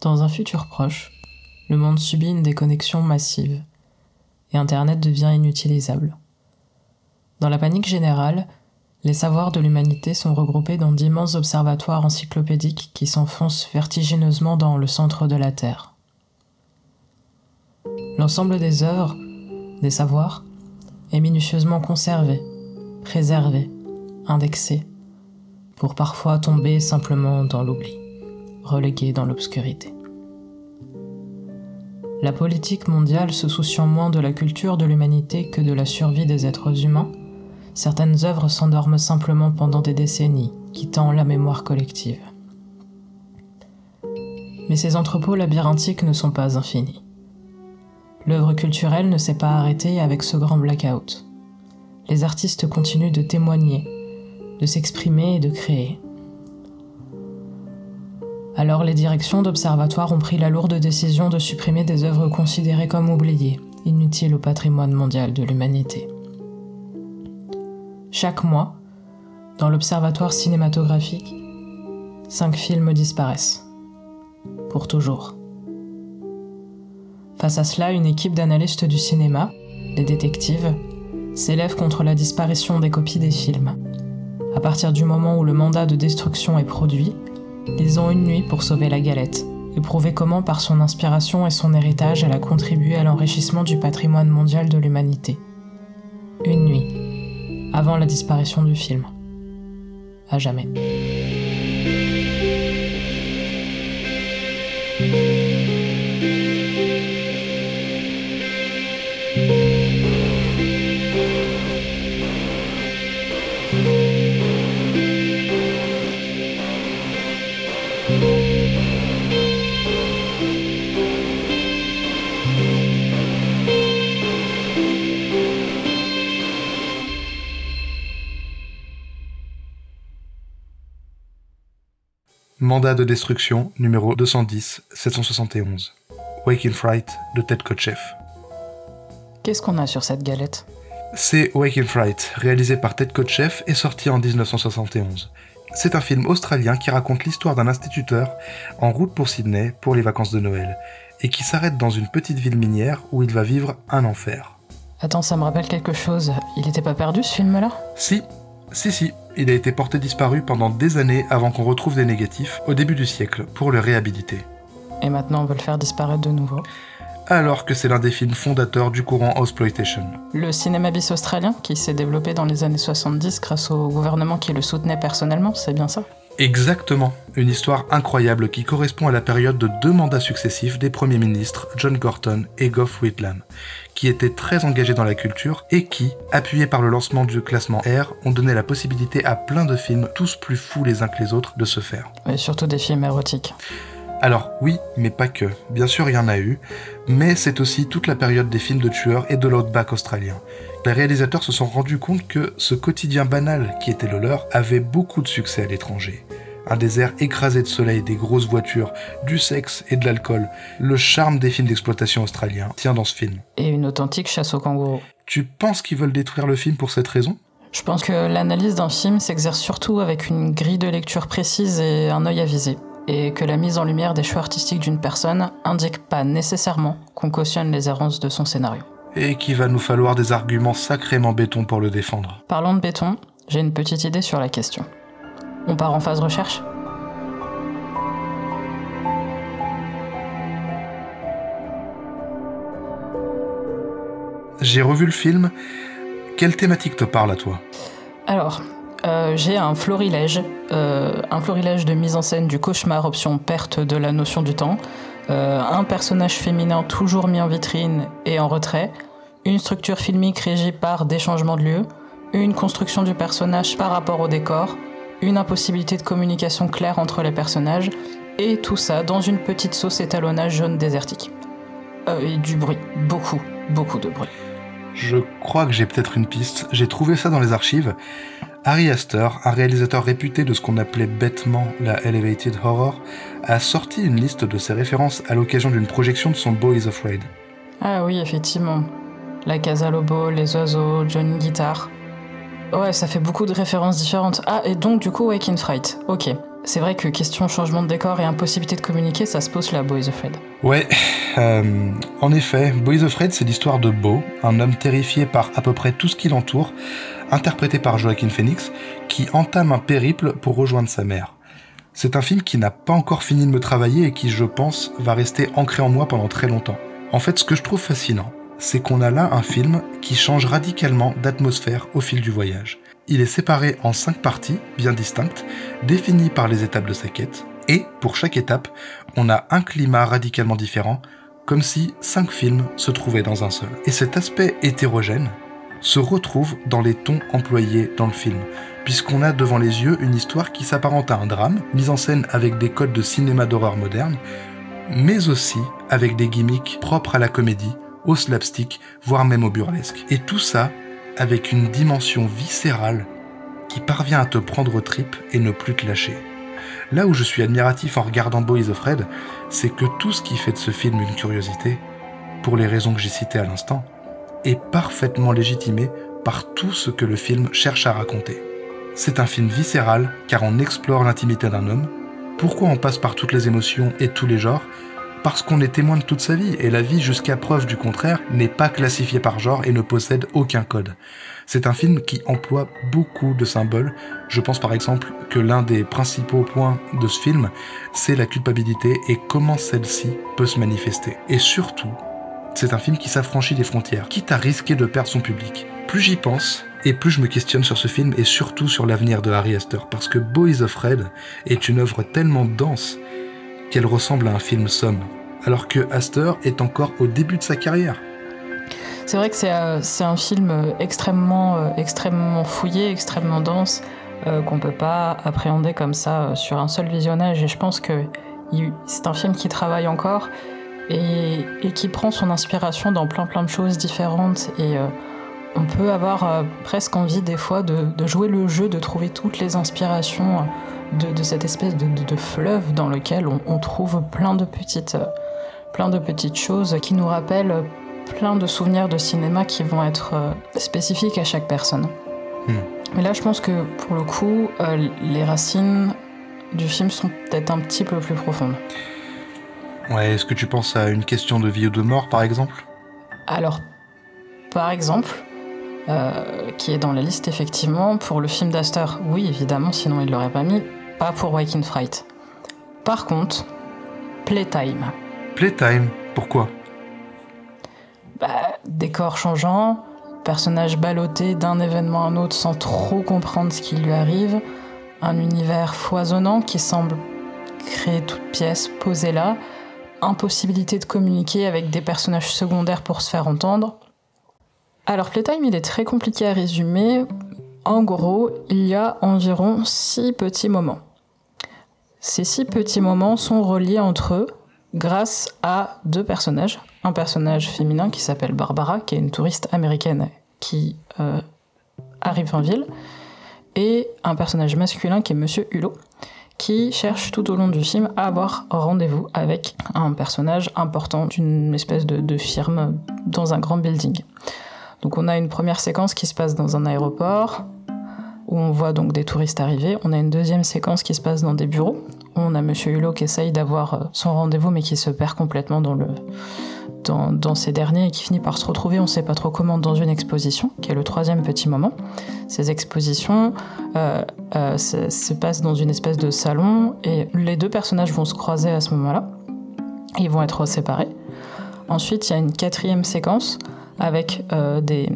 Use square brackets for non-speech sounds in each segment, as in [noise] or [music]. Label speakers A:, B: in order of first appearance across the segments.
A: Dans un futur proche, le monde subit une déconnexion massive et Internet devient inutilisable. Dans la panique générale, les savoirs de l'humanité sont regroupés dans d'immenses observatoires encyclopédiques qui s'enfoncent vertigineusement dans le centre de la Terre. L'ensemble des œuvres, des savoirs, est minutieusement conservé, préservé, indexé, pour parfois tomber simplement dans l'oubli, relégué dans l'obscurité. La politique mondiale se souciant moins de la culture de l'humanité que de la survie des êtres humains, certaines œuvres s'endorment simplement pendant des décennies, quittant la mémoire collective. Mais ces entrepôts labyrinthiques ne sont pas infinis. L'œuvre culturelle ne s'est pas arrêtée avec ce grand blackout. Les artistes continuent de témoigner, de s'exprimer et de créer. Alors les directions d'observatoires ont pris la lourde décision de supprimer des œuvres considérées comme oubliées, inutiles au patrimoine mondial de l'humanité. Chaque mois, dans l'observatoire cinématographique, cinq films disparaissent. Pour toujours. Face à cela, une équipe d'analystes du cinéma, des détectives, s'élève contre la disparition des copies des films. À partir du moment où le mandat de destruction est produit, ils ont une nuit pour sauver la galette et prouver comment, par son inspiration et son héritage, elle a contribué à l'enrichissement du patrimoine mondial de l'humanité. Une nuit, avant la disparition du film. À jamais.
B: Mandat de destruction numéro 210 771. Waking Fright de Ted Kotcheff.
A: Qu'est-ce qu'on a sur cette galette?
B: C'est Waking Fright, réalisé par Ted Kotcheff et sorti en 1971. C'est un film australien qui raconte l'histoire d'un instituteur en route pour Sydney pour les vacances de Noël et qui s'arrête dans une petite ville minière où il va vivre un enfer.
A: Attends, ça me rappelle quelque chose. Il était pas perdu ce film-là?
B: Si, si, si, il a été porté disparu pendant des années avant qu'on retrouve des négatifs au début du siècle pour le réhabiliter.
A: Et maintenant on veut le faire disparaître de nouveau.
B: Alors que c'est l'un des films fondateurs du courant Exploitation.
A: Le cinéma bis australien qui s'est développé dans les années 70 grâce au gouvernement qui le soutenait personnellement, c'est bien ça?
B: Exactement, une histoire incroyable qui correspond à la période de deux mandats successifs des premiers ministres John Gorton et Gough Whitlam, qui étaient très engagés dans la culture et qui, appuyés par le lancement du classement R, ont donné la possibilité à plein de films, tous plus fous les uns que les autres, de se faire.
A: Et surtout des films érotiques.
B: Alors oui, mais pas que. Bien sûr, il y en a eu, mais c'est aussi toute la période des films de tueurs et de l'outback australien. Les réalisateurs se sont rendus compte que ce quotidien banal qui était le leur avait beaucoup de succès à l'étranger. Un désert écrasé de soleil, des grosses voitures, du sexe et de l'alcool. Le charme des films d'exploitation australiens tient dans ce film.
A: Et une authentique chasse aux kangourous.
B: Tu penses qu'ils veulent détruire le film pour cette raison?
A: Je pense que l'analyse d'un film s'exerce surtout avec une grille de lecture précise et un œil avisé. Et que la mise en lumière des choix artistiques d'une personne indique pas nécessairement qu'on cautionne les errances de son scénario.
B: Et qu'il va nous falloir des arguments sacrément béton pour le défendre.
A: Parlant de béton, j'ai une petite idée sur la question. On part en phase recherche?
B: J'ai revu le film. Quelle thématique te parle à toi?
A: Alors, euh, j'ai un florilège, euh, un florilège de mise en scène du cauchemar option perte de la notion du temps, euh, un personnage féminin toujours mis en vitrine et en retrait, une structure filmique régie par des changements de lieu, une construction du personnage par rapport au décor, une impossibilité de communication claire entre les personnages, et tout ça dans une petite sauce étalonnage jaune désertique. et du bruit, beaucoup, beaucoup de bruit.
B: Je crois que j'ai peut-être une piste. J'ai trouvé ça dans les archives. Harry Astor, un réalisateur réputé de ce qu'on appelait bêtement la Elevated Horror, a sorti une liste de ses références à l'occasion d'une projection de son Boys Afraid.
A: Ah oui, effectivement. La Casa Lobo, les oiseaux, Johnny Guitar. Ouais, ça fait beaucoup de références différentes. Ah, et donc du coup, Wake in Fright. Ok. c'est vrai que question changement de décor et impossibilité de communiquer, ça se pose là, Boys Afraid.
B: Ouais, euh, en effet, Boys Afraid, c'est l'histoire de Beau, un homme terrifié par à peu près tout ce qui l'entoure, interprété par Joaquin Phoenix, qui entame un périple pour rejoindre sa mère. C'est un film qui n'a pas encore fini de me travailler et qui, je pense, va rester ancré en moi pendant très longtemps. En fait, ce que je trouve fascinant, c'est qu'on a là un film qui change radicalement d'atmosphère au fil du voyage. Il est séparé en cinq parties bien distinctes, définies par les étapes de sa quête, et pour chaque étape, on a un climat radicalement différent, comme si cinq films se trouvaient dans un seul. Et cet aspect hétérogène se retrouve dans les tons employés dans le film, puisqu'on a devant les yeux une histoire qui s'apparente à un drame, mise en scène avec des codes de cinéma d'horreur moderne, mais aussi avec des gimmicks propres à la comédie, au slapstick, voire même au burlesque. Et tout ça avec une dimension viscérale qui parvient à te prendre aux tripes et ne plus te lâcher. Là où je suis admiratif en regardant Boys of Red, c'est que tout ce qui fait de ce film une curiosité, pour les raisons que j'ai citées à l'instant, est parfaitement légitimé par tout ce que le film cherche à raconter. C'est un film viscéral car on explore l'intimité d'un homme. Pourquoi on passe par toutes les émotions et tous les genres Parce qu'on est témoin de toute sa vie et la vie jusqu'à preuve du contraire n'est pas classifiée par genre et ne possède aucun code. C'est un film qui emploie beaucoup de symboles. Je pense par exemple que l'un des principaux points de ce film, c'est la culpabilité et comment celle-ci peut se manifester. Et surtout, c'est un film qui s'affranchit des frontières, quitte à risquer de perdre son public. Plus j'y pense, et plus je me questionne sur ce film et surtout sur l'avenir de Harry Astor, parce que Boys of Red est une œuvre tellement dense qu'elle ressemble à un film somme, alors que Astor est encore au début de sa carrière.
A: C'est vrai que c'est euh, un film euh, extrêmement, euh, extrêmement fouillé, extrêmement dense, qu'on ne peut pas appréhender comme ça sur un seul visionnage. Et je pense que c'est un film qui travaille encore et, qui prend son inspiration dans plein plein de choses différentes. Et on peut avoir presque envie des fois de, jouer le jeu, de trouver toutes les inspirations de, cette espèce de, fleuve dans lequel on, trouve plein de petites, plein de petites choses qui nous rappellent plein de souvenirs de cinéma qui vont être euh, spécifiques à chaque personne. Hmm. Mais là, je pense que pour le coup, euh, les racines du film sont peut-être un petit peu plus profondes.
B: Ouais, est-ce que tu penses à une question de vie ou de mort, par exemple?
A: Alors, par exemple, euh, qui est dans la liste effectivement, pour le film d'Astor, oui, évidemment, sinon il l'aurait pas mis, pas pour Waking Fright. Par contre, Playtime.
B: Playtime, pourquoi?
A: Bah, décor changeant, personnage ballotté d'un événement à un autre sans trop comprendre ce qui lui arrive, un univers foisonnant qui semble créer toute pièce posée là, impossibilité de communiquer avec des personnages secondaires pour se faire entendre. Alors Playtime, il est très compliqué à résumer. En gros, il y a environ six petits moments. Ces six petits moments sont reliés entre eux grâce à deux personnages. Un personnage féminin qui s'appelle Barbara, qui est une touriste américaine qui euh, arrive en ville, et un personnage masculin qui est Monsieur Hulot, qui cherche tout au long du film à avoir rendez-vous avec un personnage important d'une espèce de, firme dans un grand building. Donc on a une première séquence qui se passe dans un aéroport, où on voit donc des touristes arriver. On a une deuxième séquence qui se passe dans des bureaux. On a Monsieur Hulot qui essaye d'avoir euh, son rendez-vous mais qui se perd complètement dans, le, dans, ces derniers et qui finit par se retrouver, on ne sait pas trop comment, dans une exposition, qui est le troisième petit moment. Ces expositions euh, euh, se, passent dans une espèce de salon et les deux personnages vont se croiser à ce moment-là. Ils vont être séparés. Ensuite, il y a une quatrième séquence avec des,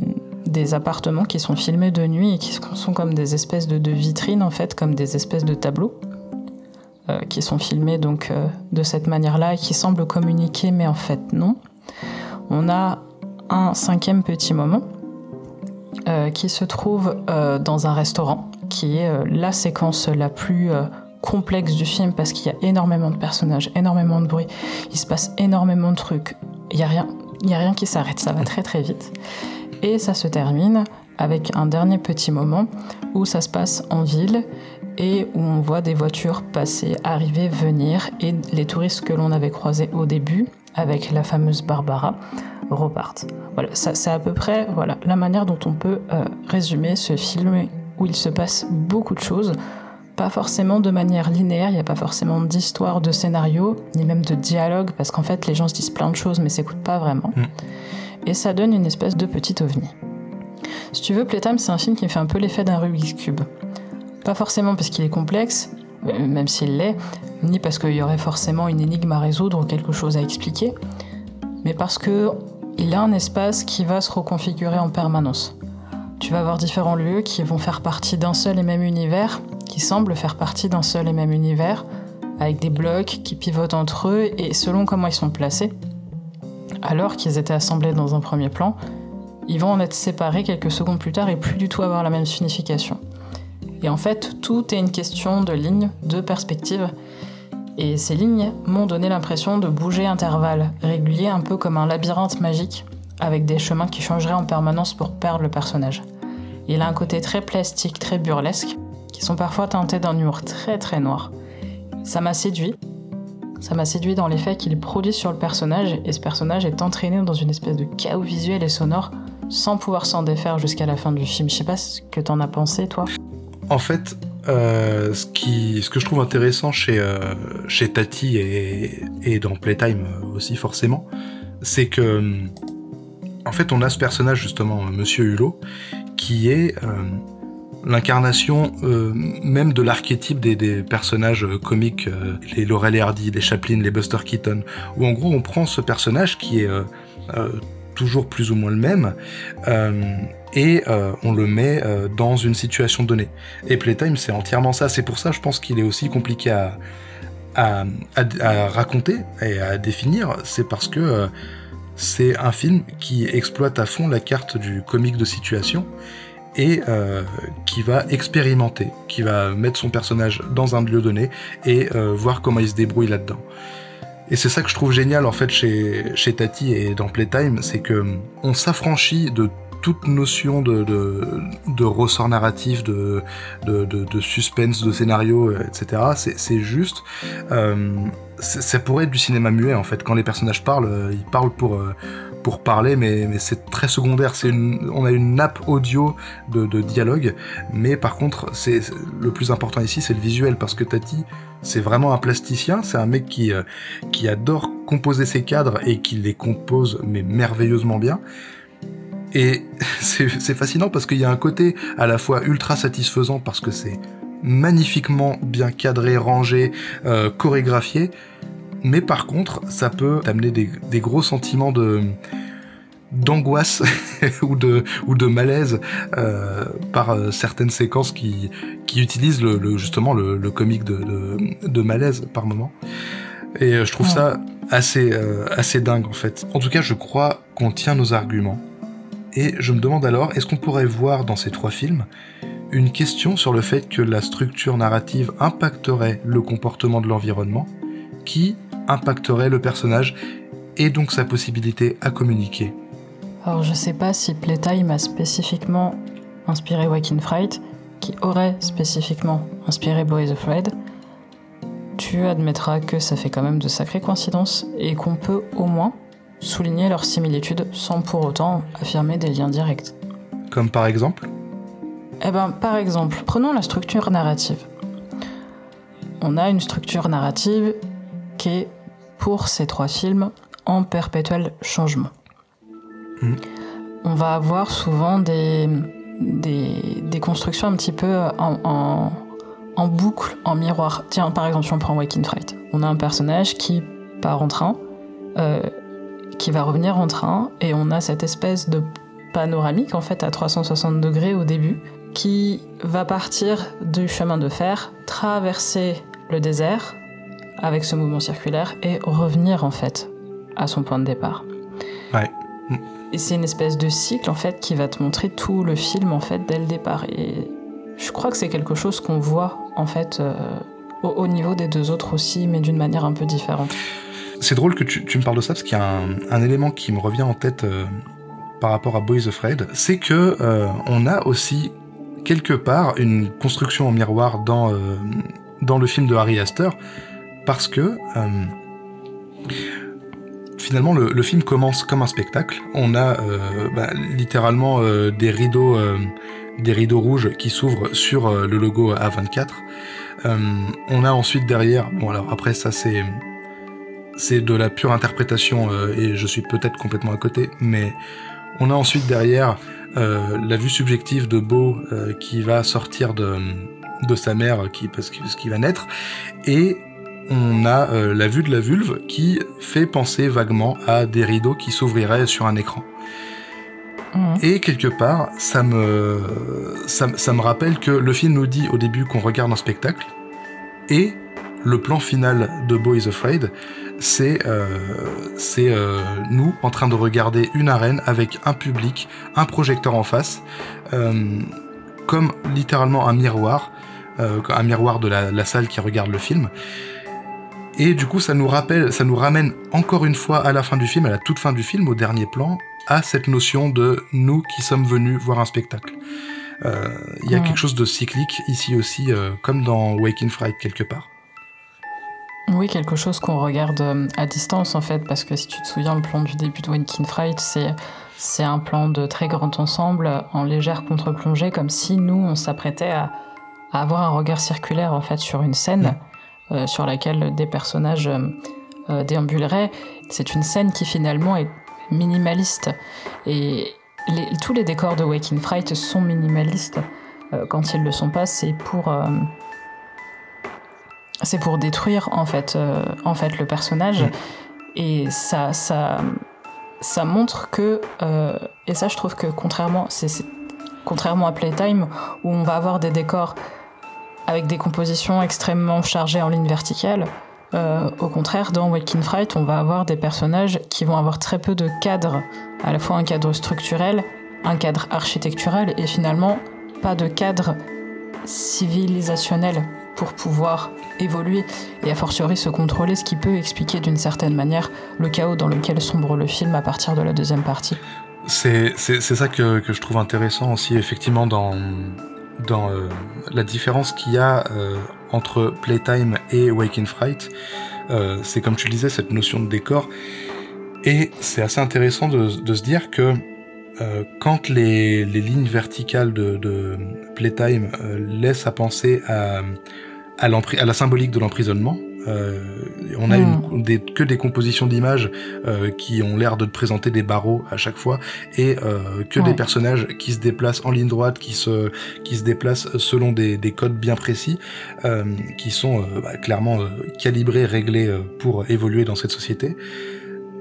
A: des appartements qui sont filmés de nuit et qui sont comme des espèces de, vitrines en fait, comme des espèces de tableaux qui sont filmés donc euh, de cette manière-là et qui semblent communiquer mais en fait non. On a un cinquième petit moment euh, qui se trouve dans un restaurant qui est la séquence la plus complexe du film parce qu'il y a énormément de personnages, énormément de bruit, il se passe énormément de trucs, il n'y a rien, il y a rien qui s'arrête, ça va très très vite. Et ça se termine avec un dernier petit moment où ça se passe en ville et où on voit des voitures passer, arriver, venir et les touristes que l'on avait croisés au début avec la fameuse Barbara repartent. Voilà, c'est à peu près voilà, la manière dont on peut euh, résumer ce film où il se passe beaucoup de choses, pas forcément de manière linéaire, il n'y a pas forcément d'histoire, de scénario, ni même de dialogue, parce qu'en fait les gens se disent plein de choses mais s'écoutent pas vraiment. Mm. Et ça donne une espèce de petit ovni. Si tu veux, Playtime, c'est un film qui me fait un peu l'effet d'un Rubik's Cube. Pas forcément parce qu'il est complexe, euh, même s'il l'est, ni parce qu'il y aurait forcément une énigme à résoudre ou quelque chose à expliquer, mais parce que il a un espace qui va se reconfigurer en permanence. Tu vas avoir différents lieux qui vont faire partie d'un seul et même univers, qui semblent faire partie d'un seul et même univers, avec des blocs qui pivotent entre eux et selon comment ils sont placés, alors qu'ils étaient assemblés dans un premier plan, ils vont en être séparés quelques secondes plus tard et plus du tout avoir la même signification. Et en fait, tout est une question de lignes, de perspectives. Et ces lignes m'ont donné l'impression de bouger intervalles réguliers, un peu comme un labyrinthe magique, avec des chemins qui changeraient en permanence pour perdre le personnage. Il a un côté très plastique, très burlesque, qui sont parfois teintés d'un humour très très noir. Ça m'a séduit. Ça m'a séduit dans l'effet qu'il produit sur le personnage, et ce personnage est entraîné dans une espèce de chaos visuel et sonore sans pouvoir s'en défaire jusqu'à la fin du film. Je sais pas ce que t'en as pensé, toi.
B: En fait, euh, ce, que je trouve intéressant chez, euh, Tati et, dans Playtime aussi forcément, c'est que en fait on a ce personnage justement, Monsieur Hulot, qui est euh, l'incarnation même de l'archétype des, des, personnages comiques, les Laurel et Hardy, les Chaplin, les Buster Keaton, où en gros on prend ce personnage qui est toujours plus ou moins le même, euh, et euh, on le met euh, dans une situation donnée. Et Playtime, c'est entièrement ça. C'est pour ça, je pense qu'il est aussi compliqué à, à, raconter et à définir. C'est parce que c'est un film qui exploite à fond la carte du comique de situation et qui va expérimenter, qui va mettre son personnage dans un lieu donné et voir comment il se débrouille là-dedans. Et c'est ça que je trouve génial en fait chez, Tati et dans Playtime, c'est que on s'affranchit de toute notion de, ressort narratif, de, suspense, de scénario, etc. C'est juste... Euh, ça pourrait être du cinéma muet en fait. Quand les personnages parlent, euh, ils parlent pour, euh, pour parler, mais, c'est très secondaire. On a une nappe audio de, dialogue, mais par contre, c'est le plus important ici, c'est le visuel, parce que Tati, c'est vraiment un plasticien, c'est un mec qui, euh, adore composer ses cadres et qui les compose mais merveilleusement bien. Et [laughs] c'est fascinant parce qu'il y a un côté à la fois ultra satisfaisant parce que c'est magnifiquement bien cadré, rangé, euh, chorégraphié, mais par contre, ça peut amener des, des gros sentiments de d'angoisse [laughs] ou de ou de malaise euh, par euh, certaines séquences qui qui utilisent le, justement le, le comique de, de, de, malaise par moment. Et euh, je trouve ça assez assez dingue en fait. En tout cas je crois qu'on tient nos arguments. Et je me demande alors est-ce qu'on pourrait voir dans ces trois films une question sur le fait que la structure narrative impacterait le comportement de l'environnement qui impacterait le personnage et donc sa possibilité à communiquer
A: alors je sais pas si Playtime a spécifiquement inspiré Waking Fright, qui aurait spécifiquement inspiré Boys Afraid. Tu admettras que ça fait quand même de sacrées coïncidences et qu'on peut au moins souligner leurs similitudes sans pour autant affirmer des liens directs.
B: Comme par exemple?
A: Eh ben par exemple, prenons la structure narrative. On a une structure narrative qui est, pour ces trois films, en perpétuel changement. Mm. On va avoir souvent des, des, constructions un petit peu en, en, boucle, en miroir. Tiens, par exemple, si on prend Waking Fright, on a un personnage qui part en train, euh, qui va revenir en train, et on a cette espèce de panoramique en fait à 360 degrés au début, qui va partir du chemin de fer, traverser le désert avec ce mouvement circulaire et revenir en fait à son point de départ.
B: Ouais.
A: Et c'est une espèce de cycle en fait qui va te montrer tout le film en fait dès le départ. Et je crois que c'est quelque chose qu'on voit en fait euh, au, niveau des deux autres aussi, mais d'une manière un peu différente.
B: C'est drôle que tu, me parles de ça parce qu'il y a un, élément qui me revient en tête euh, par rapport à Boys Afraid, c'est que euh, on a aussi quelque part une construction en miroir dans dans le film de Harry Astor parce que finalement, le, film commence comme un spectacle. On a euh, bah, littéralement euh, des rideaux, euh, des rideaux rouges qui s'ouvrent sur le logo A24. on a ensuite derrière, bon alors après ça c'est c'est de la pure interprétation et je suis peut-être complètement à côté, mais on a ensuite derrière la vue subjective de Beau qui va sortir de, de sa mère qui parce qu'il va naître et on a euh, la vue de la vulve qui fait penser vaguement à des rideaux qui s'ouvriraient sur un écran. Mhm. Et quelque part, ça me, ça, me rappelle que le film nous dit au début qu'on regarde un spectacle, et le plan final de Boys Afraid, c'est euh, euh, nous en train de regarder une arène avec un public, un projecteur en face, comme littéralement un miroir, un miroir de la, salle qui regarde le film. Et du coup, ça nous rappelle, ça nous ramène encore une fois à la fin du film, à la toute fin du film, au dernier plan, à cette notion de nous qui sommes venus voir un spectacle. Euh, il y a quelque chose de cyclique ici aussi, euh, comme dans Waking Fright quelque part.
A: Oui, quelque chose qu'on regarde euh, à distance en fait, parce que si tu te souviens, le plan du début de Waking Fright, c'est c'est un plan de très grand ensemble en légère contre-plongée, comme si nous on s'apprêtait à, avoir un regard circulaire en fait sur une scène. Mm. Euh, sur laquelle des personnages euh, euh, déambuleraient. C'est une scène qui finalement est minimaliste. Et tous les décors de Waking Fright sont minimalistes. quand ils ne le sont pas, c'est pour c'est pour détruire en fait, en fait le personnage. Et ça, ça, ça montre que, et ça je trouve que contrairement, c'est, contrairement à Playtime, où on va avoir des décors avec des compositions extrêmement chargées en ligne verticale. Euh, au contraire, dans Waking Fright, on va avoir des personnages qui vont avoir très peu de cadres, à la fois un cadre structurel, un cadre architectural et finalement pas de cadre civilisationnel pour pouvoir évoluer et a fortiori se contrôler, ce qui peut expliquer d'une certaine manière le chaos dans lequel sombre le film à partir de la deuxième partie.
B: C'est ça que, que, je trouve intéressant aussi effectivement dans, dans euh, la différence qu'il y a euh, entre Playtime et Waking Fright. Euh, c'est comme tu le disais, cette notion de décor. Et c'est assez intéressant de, se dire que quand les, lignes verticales de, Playtime laissent à penser à la symbolique de l'emprisonnement, euh, on a une, des, que des compositions d'images euh, qui ont l'air de présenter des barreaux à chaque fois et euh, que des personnages qui se déplacent en ligne droite, qui se qui se déplacent selon des, des codes bien précis, qui sont bah, clairement calibrés, réglés pour évoluer dans cette société.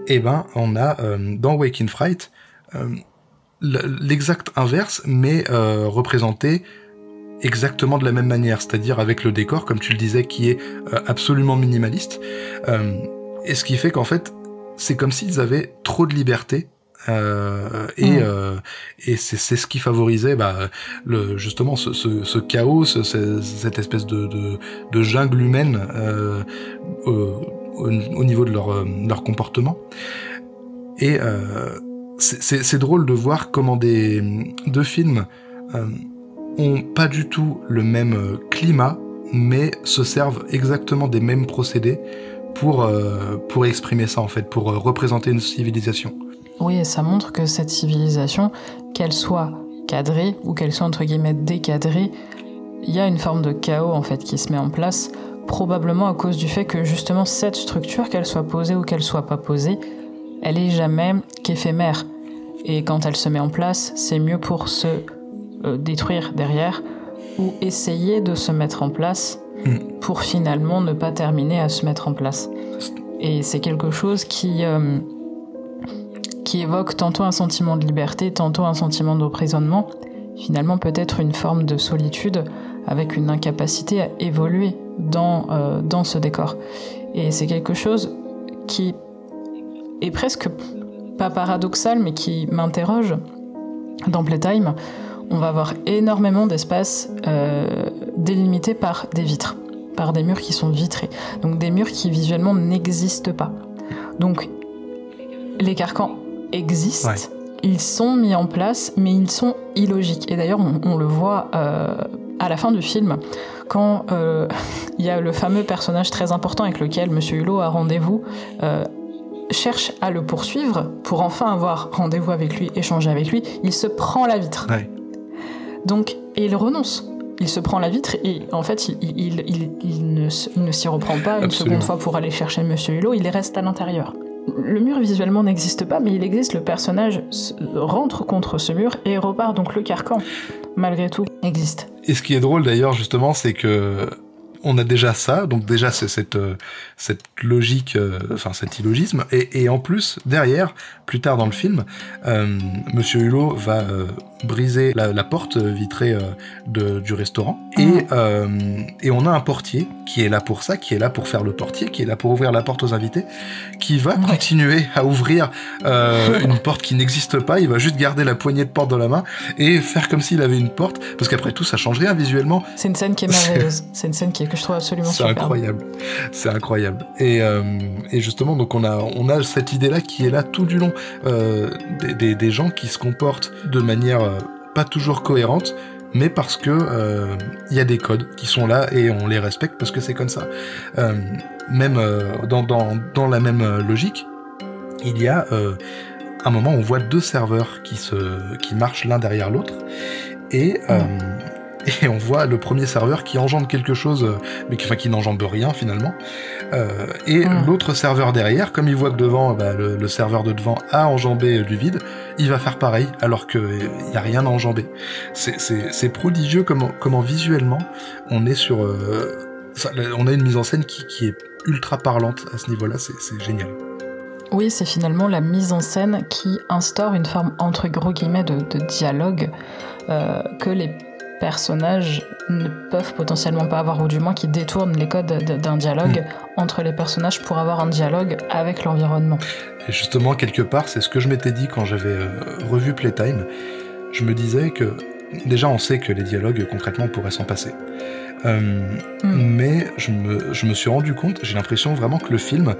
B: Et eh ben, on a dans Waking Fright l'exact inverse, mais représenté exactement de la même manière, c'est-à-dire avec le décor, comme tu le disais, qui est euh, absolument minimaliste. Euh, et ce qui fait qu'en fait, c'est comme s'ils avaient trop de liberté. Euh, et, et c'est ce qui favorisait bah, le, justement ce, ce, ce chaos, cette espèce de, de, de jungle humaine au, au, niveau de leur, leur comportement. Et c'est drôle de voir comment des deux films ont pas du tout le même euh, climat, mais se servent exactement des mêmes procédés pour, euh, pour exprimer ça en fait, pour euh, représenter une civilisation.
A: Oui, et ça montre que cette civilisation, qu'elle soit cadrée ou qu'elle soit entre guillemets décadrée, il y a une forme de chaos en fait qui se met en place, probablement à cause du fait que justement cette structure, qu'elle soit posée ou qu'elle soit pas posée, elle est jamais qu'éphémère. Et quand elle se met en place, c'est mieux pour se euh, détruire derrière ou essayer de se mettre en place hmm. pour finalement ne pas terminer à se mettre en place. Et c'est quelque chose qui, euh, qui évoque tantôt un sentiment de liberté, tantôt un sentiment d'emprisonnement, finalement peut-être une forme de solitude avec une incapacité à évoluer dans, euh, dans ce décor. Et c'est quelque chose qui est presque pas paradoxal, mais qui m'interroge dans Playtime, on va avoir énormément d'espaces euh, délimités par des vitres, par des murs qui sont vitrés. Donc des murs qui visuellement n'existent pas. Donc les carcans existent, ils sont mis en place, mais ils sont illogiques. Et d'ailleurs, on, le voit euh, à la fin du film, quand euh, [laughs] il y a le fameux personnage très important avec lequel Monsieur Hulot a rendez-vous cherche à le poursuivre pour enfin avoir rendez-vous avec lui, échanger avec lui, il se prend la vitre. Donc, et il renonce. il se prend la vitre et en fait, il, il, il, il ne, s'y reprend pas une
B: Absolument.
A: seconde fois pour aller chercher Monsieur Hulot, il reste à l'intérieur. Le mur visuellement n'existe pas, mais il existe, le personnage rentre contre ce mur et repart, donc le carcan, malgré tout, existe.
B: Et ce qui est drôle d'ailleurs justement, c'est que on a déjà ça, donc déjà c'est cette euh, cette logique, euh, enfin cet illogisme, et, et en plus derrière, plus tard dans le film, euh, Monsieur Hulot va euh, briser la, la porte vitrée euh, de, du restaurant, et
A: Mhm.
B: euh, et on a un portier qui est là pour ça, qui est là pour faire le portier, qui est là pour ouvrir la porte aux invités, qui va
A: Ouais.
B: continuer à ouvrir euh, [laughs] une porte qui n'existe pas, il va juste garder la poignée de porte dans la main et faire comme s'il avait une porte, parce qu'après tout ça change rien visuellement.
A: C'est une scène qui est merveilleuse. C'est une scène qui est, que je trouve absolument
B: C'est incroyable, c'est incroyable. Et, euh, et justement, donc on a, on a cette idée-là qui est là tout du long, des, des, des gens qui se comportent de manière pas toujours cohérente, mais parce que euh, il y a des codes qui sont là et on les respecte parce que c'est comme ça. Euh, même euh, dans, dans, dans la même euh, logique, il y a euh, un moment où on voit deux serveurs qui se, qui marchent l'un derrière l'autre et euh, et on voit le premier serveur qui engendre quelque chose, euh, mais qui, enfin, qui n'enjambe rien finalement. Euh, et
A: Mm.
B: l'autre serveur derrière, comme il voit que devant, bah, le, le serveur de devant a enjambé euh, du vide, il va faire pareil, alors qu'il n'y a rien à enjamber. C'est- prodigieux comment, comment visuellement on est sur... euh, on a une mise en scène qui, qui est ultra parlante à ce niveau-là, c'est c'est génial.
A: Oui, c'est finalement la mise en scène qui instaure une forme entre gros guillemets de, de dialogue euh, que les personnages ne peuvent potentiellement pas avoir, ou du moins qui détournent les codes d'un dialogue entre les personnages pour avoir un dialogue avec l'environnement.
B: Et justement, quelque part, c'est ce que je m'étais dit quand j'avais euh, revu Playtime. Je me disais que déjà, on sait que les dialogues, concrètement, pourraient s'en passer. Euh, Mais je me, je me suis rendu compte, j'ai l'impression vraiment que le film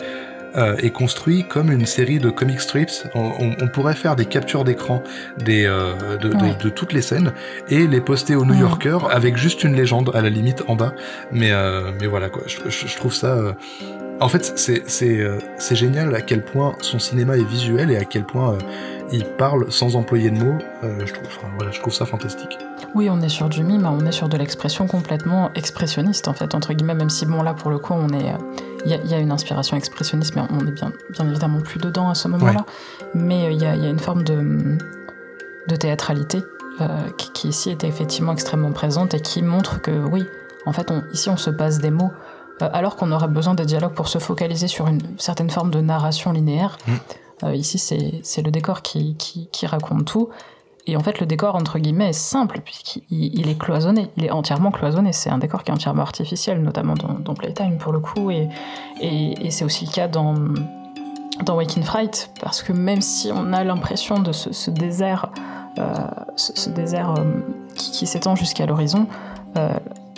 B: euh, est construit comme une série de comic strips. On, on- on pourrait faire des captures d'écran des, euh, de, de-
A: Ouais.
B: de toutes les scènes et les poster au New. Yorker avec juste une légende à la limite en bas. Mais, euh, mais voilà, quoi. Je trouve ça. En fait, c'est euh, c'est génial à quel point son cinéma est visuel et à quel point euh, il parle sans employer de mots. Euh, je, trouve, enfin, voilà, je trouve ça fantastique.
A: Oui, on est sur du mime, on est sur de l'expression complètement expressionniste, en fait, entre guillemets, même si, bon, là, pour le coup, on est. Il y, a- il y a une inspiration expressionniste, mais on est bien, bien évidemment plus dedans à ce moment-là. Mais il y, a, il y a une forme de, de théâtralité euh, qui, qui ici est effectivement extrêmement présente et qui montre que, oui, en fait, on, ici, on se passe des mots, alors qu'on aurait besoin de dialogues pour se focaliser sur une certaine forme de narration linéaire.
B: Mm.
A: Euh, ici, c'est le décor qui, qui, qui raconte tout. Et en fait, le décor, entre guillemets, est simple, puisqu'il il est cloisonné. Il est entièrement cloisonné. C'est un décor qui est entièrement artificiel, notamment dans, dans Playtime, pour le coup. Et, et, et c'est aussi le cas dans, dans Waking Fright, parce que même si on a l'impression de ce, ce désert, euh, ce, ce désert euh, qui, qui s'étend jusqu'à l'horizon, euh,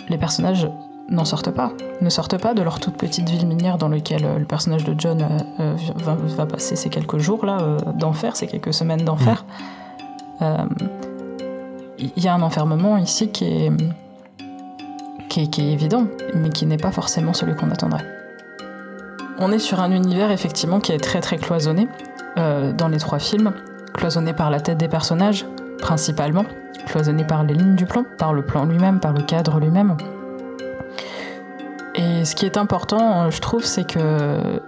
A: les personnages n'en sortent pas, ne sortent pas de leur toute petite ville minière dans laquelle euh, le personnage de John euh, euh, va, va passer ces quelques jours là euh, d'enfer, ces quelques semaines d'enfer. Euh, Il y a un enfermement ici qui est, qui est, qui est évident, mais qui n'est pas forcément celui qu'on attendrait. On est sur un univers effectivement qui est très très cloisonné dans les trois films, cloisonné par la tête des personnages principalement, cloisonné par les lignes du plan, par le plan lui-même, par le cadre lui-même. Et ce qui est important, euh, je trouve, c'est que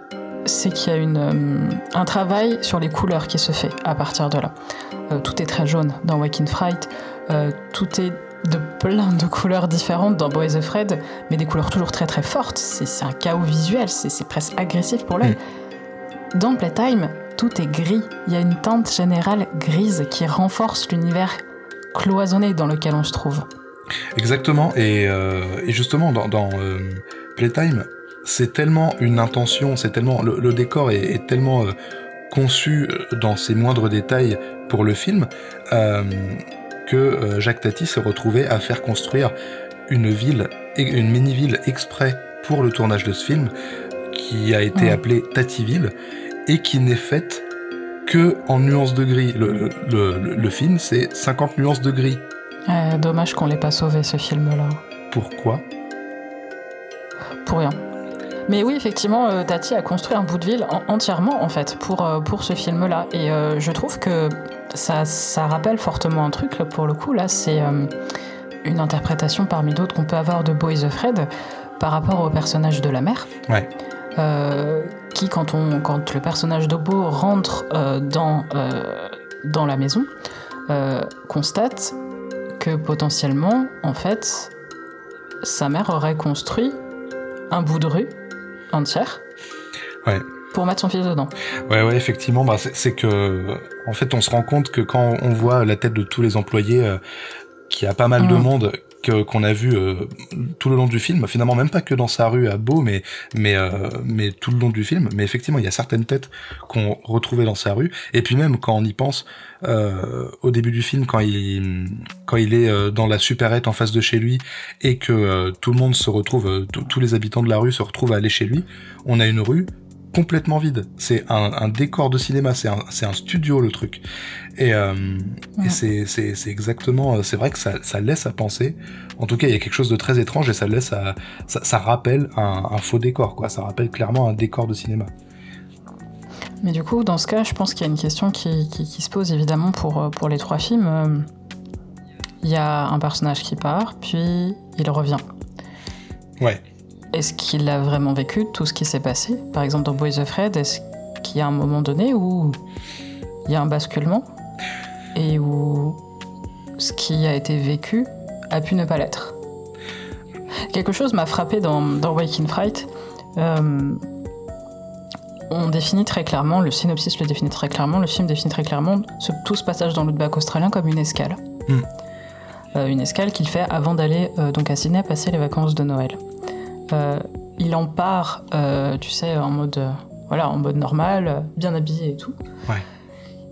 A: c'est qu'il y a une, euh, un travail sur les couleurs qui se fait à partir de là. Euh, tout est très jaune dans Waking Fright, euh, tout est de plein de couleurs différentes dans Boys Afraid, mais des couleurs toujours très très fortes. C'est un chaos visuel, c'est c'est presque agressif pour l'œil. Dans Playtime, tout est gris. Il y a une teinte générale grise qui renforce l'univers cloisonné dans lequel on se trouve.
B: Exactement, et, euh, et justement dans, dans euh, Playtime, c'est tellement une intention, c'est tellement le, le décor est, est tellement euh, conçu dans ses moindres détails pour le film que Jacques Tati s'est retrouvé à faire construire une ville, une mini-ville exprès pour le tournage de ce film, qui a été
A: Ouais.
B: appelée Tativille et qui n'est faite que en nuances de gris. Le, le, le- le film, c'est 50 nuances de gris.
A: Euh, dommage qu'on l'ait pas sauvé ce film-là.
B: Pourquoi?
A: Pour rien. Mais oui, effectivement, euh, Tati a construit un bout de ville en- entièrement, en fait, pour, euh, pour ce film-là. Et euh, je trouve que ça, ça rappelle fortement un truc, là, pour le coup, là, c'est euh, une interprétation parmi d'autres qu'on peut avoir de Boys of Fred par rapport au personnage de la mère.
B: Ouais.
A: Euh, qui, quand, on, quand le personnage d'Obo rentre dans, dans la maison, constate que potentiellement, en fait, sa mère aurait construit un bout de rue entière.
B: Ouais
A: pour mettre son fils dedans.
B: Ouais, ouais, effectivement, bah, c'est que, en fait, on se rend compte que quand on voit la tête de tous les employés, euh, qu'il y a pas mal de mm. monde qu'on a vu euh, tout le long du film, finalement même pas que dans sa rue à Beau, mais mais euh, mais tout le long du film. Mais effectivement, il y a certaines têtes qu'on retrouvait dans sa rue. Et puis même quand on y pense, euh, au début du film, quand il quand il est dans la supérette en face de chez lui et que tout le monde se retrouve, tous les habitants de la rue se retrouvent à aller chez lui, on a une rue complètement vide. C'est un, décor de cinéma, c'est un, un, studio le truc. Et, euh, c'est exactement, c'est vrai que ça, ça, laisse à penser. En tout cas, il y a quelque chose de très étrange et ça laisse à, ça, ça rappelle un, faux décor, quoi. Ça rappelle clairement un décor de cinéma.
A: Mais du coup, dans ce cas, je pense qu'il y a une question qui, qui, se pose évidemment pour, euh, pour les trois films. Euh, il y a un personnage qui part, puis il revient.
B: Ouais.
A: Est-ce qu'il a vraiment vécu tout ce qui s'est passé? Par exemple, dans Boys of Red, est-ce qu'il y a un moment donné où il y a un basculement et où ce qui a été vécu a pu ne pas l'être? Quelque chose m'a frappé dans, dans Waking Fright. Euh, on définit très clairement, le synopsis le définit très clairement, le film définit très clairement tout ce passage dans l'outback australien comme une escale. Hmm. Euh, une escale qu'il fait avant d'aller euh, donc à Sydney passer les vacances de Noël. Euh, il en part, euh, tu sais, en mode, euh, voilà, en mode normal, bien habillé et tout.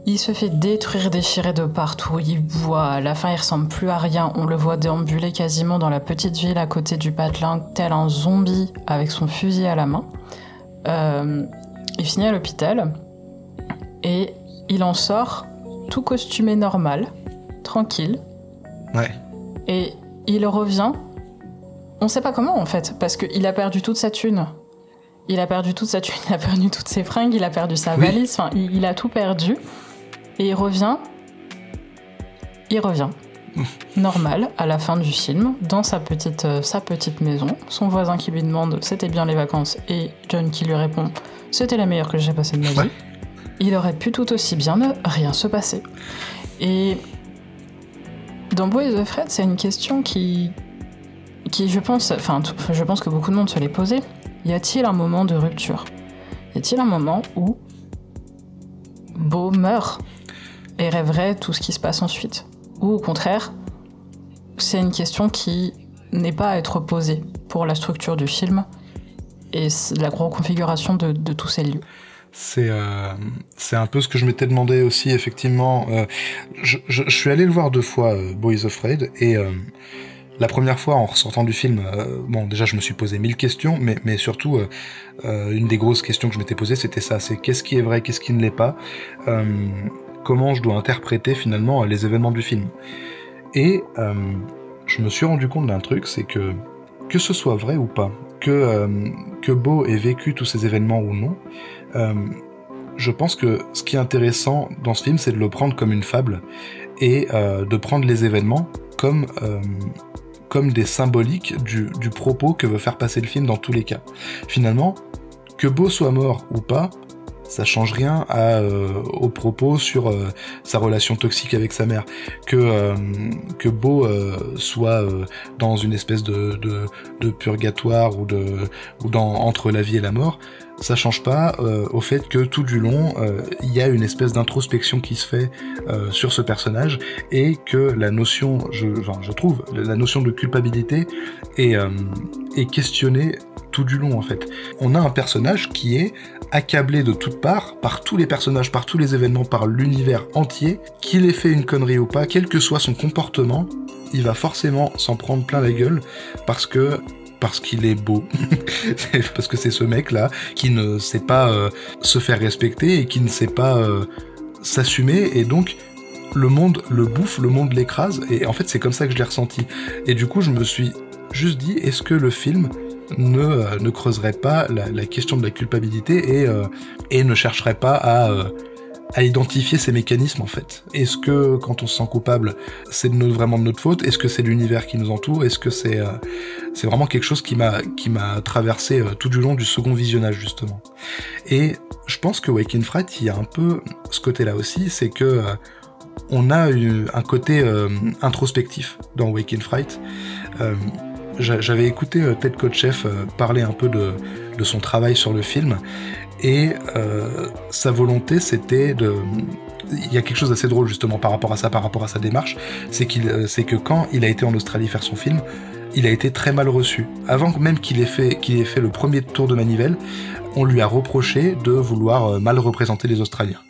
A: Il se fait détruire, déchirer de partout, il boit, à la fin il ressemble plus à rien, on le voit déambuler quasiment dans la petite ville à côté du patelin, tel un zombie avec son fusil à la main. il finit à l'hôpital et il en sort tout costumé normal, tranquille.
B: Ouais.
A: Et il revient on sait pas comment en fait, parce qu'il a perdu toute sa thune. Il a perdu toute sa thune, il a perdu toutes ses fringues, il a perdu sa valise, enfin, il, a tout perdu. Et il revient. Il revient. [laughs] Normal, à la fin du film, dans sa petite, euh, sa petite maison. Son voisin qui lui demande c'était bien les vacances, et John qui lui répond c'était la meilleure que j'ai passée de ma vie. Il aurait pu tout aussi bien ne rien se passer. Et dans Boys of Fred, c'est une question qui, qui, je pense, enfin, je pense que beaucoup de monde se l'est posé. Y a-t-il un moment de rupture? Y a-t-il un moment où Beau meurt et rêverait tout ce qui se passe ensuite? Ou au contraire, c'est une question qui n'est pas à être posée pour la structure du film et la reconfiguration de, de tous ces lieux.
B: C'est euh, c'est un peu ce que je m'étais demandé aussi, effectivement. Euh, je, suis allé le voir deux fois, euh, Boys of Raid, et la première fois, en ressortant du film, euh, bon, déjà, je me suis posé mille questions, mais, surtout, euh, euh, une des grosses questions que je m'étais posée, c'était ça, c'est qu'est-ce qui est vrai, qu'est-ce qui ne l'est pas, comment je dois interpréter finalement les événements du film. Et je me suis rendu compte d'un truc, c'est que, que ce soit vrai ou pas, que, que Beau ait vécu tous ces événements ou non, je pense que ce qui est intéressant dans ce film, c'est de le prendre comme une fable et de prendre les événements comme comme des symboliques du, propos que veut faire passer le film dans tous les cas. Finalement, que Beau soit mort ou pas, ça change rien à, euh, au propos sur euh, sa relation toxique avec sa mère. Que, euh, que Beau soit dans une espèce de, purgatoire ou, ou dans, entre la vie et la mort, ça change pas euh, au fait que tout du long, euh, il y a une espèce d'introspection qui se fait euh, sur ce personnage et que la notion, je, trouve, la notion de culpabilité est, est questionnée tout du long en fait. On a un personnage qui est accablé de toutes parts par tous les personnages, par tous les événements, par l'univers entier, qu'il ait fait une connerie ou pas, quel que soit son comportement, il va forcément s'en prendre plein la gueule parce que parce qu'il est beau, [laughs] parce que c'est ce mec-là qui ne sait pas euh, se faire respecter et qui ne sait pas euh, s'assumer, et donc le monde le bouffe, le monde l'écrase, et en fait c'est comme ça que je l'ai ressenti. Et du coup je me suis juste dit, est-ce que le film ne, euh, ne creuserait pas la, question de la culpabilité et, et ne chercherait pas à à identifier ces mécanismes en fait. Est-ce que quand on se sent coupable, c'est vraiment de notre faute? Est-ce que c'est l'univers qui nous entoure? Est-ce que c'est euh, c'est vraiment quelque chose qui m'a qui m'a traversé euh, tout du long du second visionnage justement? Et je pense que Waking Fright, il y a un peu ce côté-là aussi, c'est que euh, on a eu un côté introspectif dans Waking Fright. J'avais écouté Ted Kotcheff parler un peu de, de son travail sur le film et euh, sa volonté, c'était de. Il y a quelque chose d'assez drôle justement par rapport à ça, par rapport à sa démarche, c'est qu'il, euh, que quand il a été en Australie faire son film, il a été très mal reçu. Avant même qu'il ait fait, qu'il ait fait le premier tour de manivelle, on lui a reproché de vouloir euh, mal représenter les Australiens.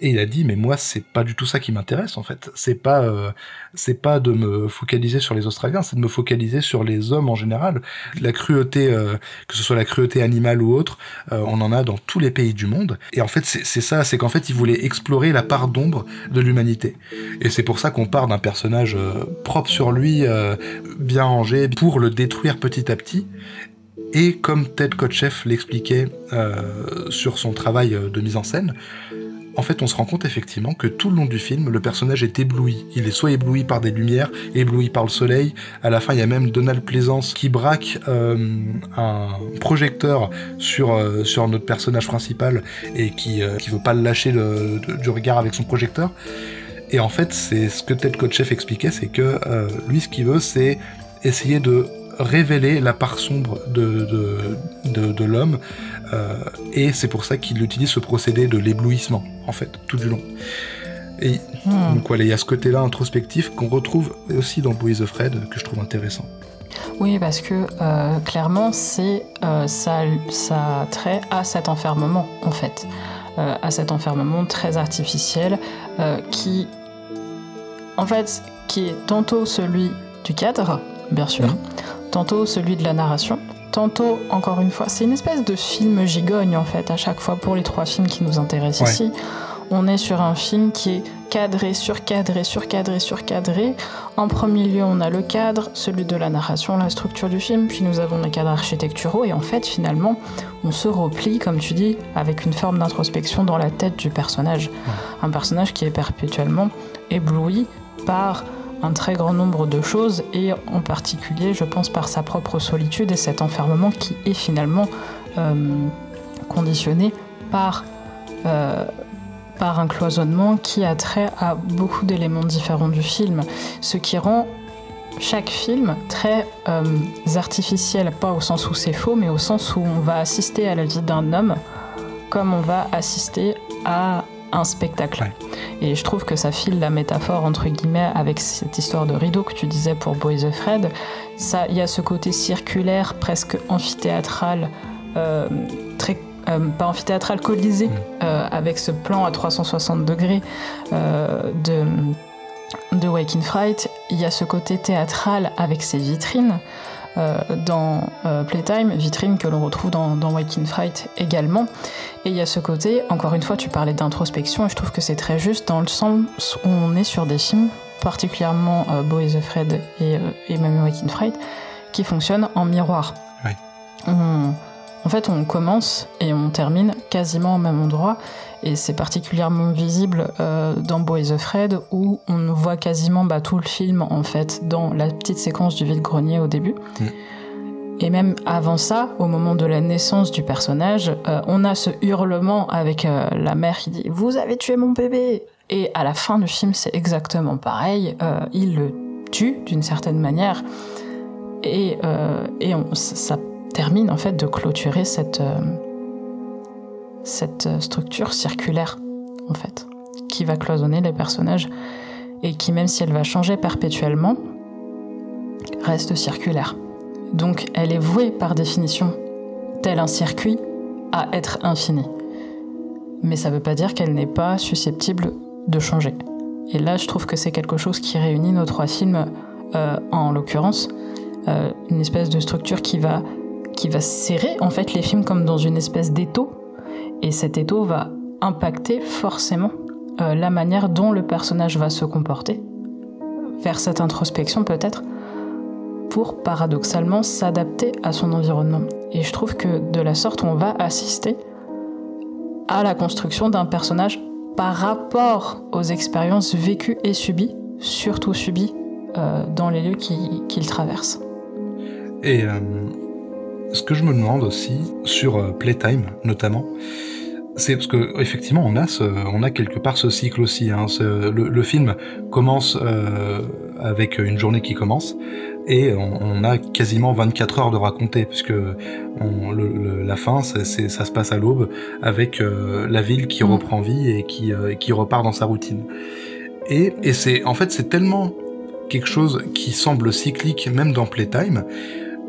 B: Et il a dit mais moi c'est pas du tout ça qui m'intéresse en fait. C'est pas euh, c'est pas de me focaliser sur les Australiens, c'est de me focaliser sur les hommes en général. La cruauté, euh, que ce soit la cruauté animale ou autre, euh, on en a dans tous les pays du monde. Et en fait c'est ça, c'est qu'en fait il voulait explorer la part d'ombre de l'humanité. Et c'est pour ça qu'on part d'un personnage propre sur lui, bien rangé, pour le détruire petit à petit. Et comme Ted Kotcheff l'expliquait sur son travail de mise en scène, en fait, on se rend compte effectivement que tout le long du film, le personnage est ébloui. Il est soit ébloui par des lumières, ébloui par le soleil. À la fin, il y a même Donald Plaisance qui braque euh, un projecteur sur, euh, sur notre personnage principal et qui, euh, qui veut pas le lâcher du regard avec son projecteur. Et en fait, c'est ce que Ted Kotcheff expliquait, c'est que lui, ce qu'il veut, c'est essayer de révéler la part sombre de, de, de l'homme euh, et c'est pour ça qu'il utilise ce procédé de l'éblouissement, en fait, tout du long. Et hmm. donc voilà, il y a ce côté-là introspectif qu'on retrouve aussi dans Boys of Fred, que je trouve intéressant.
A: Oui, parce que euh, clairement, c'est euh, ça, ça trait à cet enfermement, en fait. à cet enfermement très artificiel qui, en fait, qui est tantôt celui du cadre, bien sûr, hmm. Tantôt celui de la narration, Tantôt, encore une fois, c'est une espèce de film gigogne en fait, à chaque fois pour les trois films qui nous intéressent ici. On est sur un film qui est cadré, surcadré, surcadré, surcadré. En premier lieu, on a le cadre, celui de la narration, la structure du film, puis nous avons les cadres architecturaux, et en fait, finalement, on se replie, comme tu dis, avec une forme d'introspection dans la tête du personnage. Un personnage qui est perpétuellement ébloui par un très grand nombre de choses et en particulier, je pense, par sa propre solitude et cet enfermement qui est finalement euh, conditionné par, euh, par un cloisonnement qui a trait à beaucoup d'éléments différents du film, ce qui rend chaque film très euh, artificiel, pas au sens où c'est faux, mais au sens où on va assister à la vie d'un homme comme on va assister à un spectacle. Et je trouve que ça file la métaphore entre guillemets avec cette histoire de rideau que tu disais pour Boys of Fred. Ça, il y a ce côté circulaire, presque amphithéâtral, euh, très euh, pas amphithéâtral colisé, mm. euh, avec ce plan à 360 degrés de de Waking Fright. Il y a ce côté théâtral avec ses vitrines. Euh, dans euh, Playtime, vitrine que l'on retrouve dans, dans Waking Fright également. Et il y a ce côté, encore une fois, tu parlais d'introspection, et je trouve que c'est très juste dans le sens où on est sur des films, particulièrement euh, Boy the Fred et, et même Waking Fright, qui fonctionnent en miroir. en fait, on commence et on termine quasiment au même endroit. Et c'est particulièrement visible euh, dans Boys of Fred où on voit quasiment bah, tout le film en fait dans la petite séquence du vide-grenier au début. Mm. Et même avant ça, au moment de la naissance du personnage, euh, on a ce hurlement avec euh, la mère qui dit Vous avez tué mon bébé Et à la fin du film, c'est exactement pareil. il le tue d'une certaine manière. Et, et on, ça termine en fait de clôturer cette cette euh, structure circulaire, en fait, qui va cloisonner les personnages et qui, même si elle va changer perpétuellement, reste circulaire. Donc elle est vouée par définition, tel un circuit, à être infinie. Mais ça ne veut pas dire qu'elle n'est pas susceptible de changer. Et là, je trouve que c'est quelque chose qui réunit nos trois films, euh, en l'occurrence, euh, une espèce de structure qui va, qui va serrer en fait les films comme dans une espèce d'étau et cet étau va impacter forcément euh, la manière dont le personnage va se comporter, vers cette introspection peut-être, pour paradoxalement s'adapter à son environnement. Et je trouve que de la sorte, on va assister à la construction d'un personnage par rapport aux expériences vécues et subies, surtout subies, euh, dans les lieux qu'il traverse.
B: Et euh, ce que je me demande aussi, sur Playtime notamment, c'est parce que effectivement on a ce, on a quelque part ce cycle aussi. Hein, le, film commence avec une journée qui commence et on, a quasiment 24 heures de raconter puisque la fin ça, ça, se passe à l'aube avec la ville qui mm. reprend vie et qui, qui repart dans sa routine. Et, et c'est en fait c'est tellement quelque chose qui semble cyclique même dans Playtime,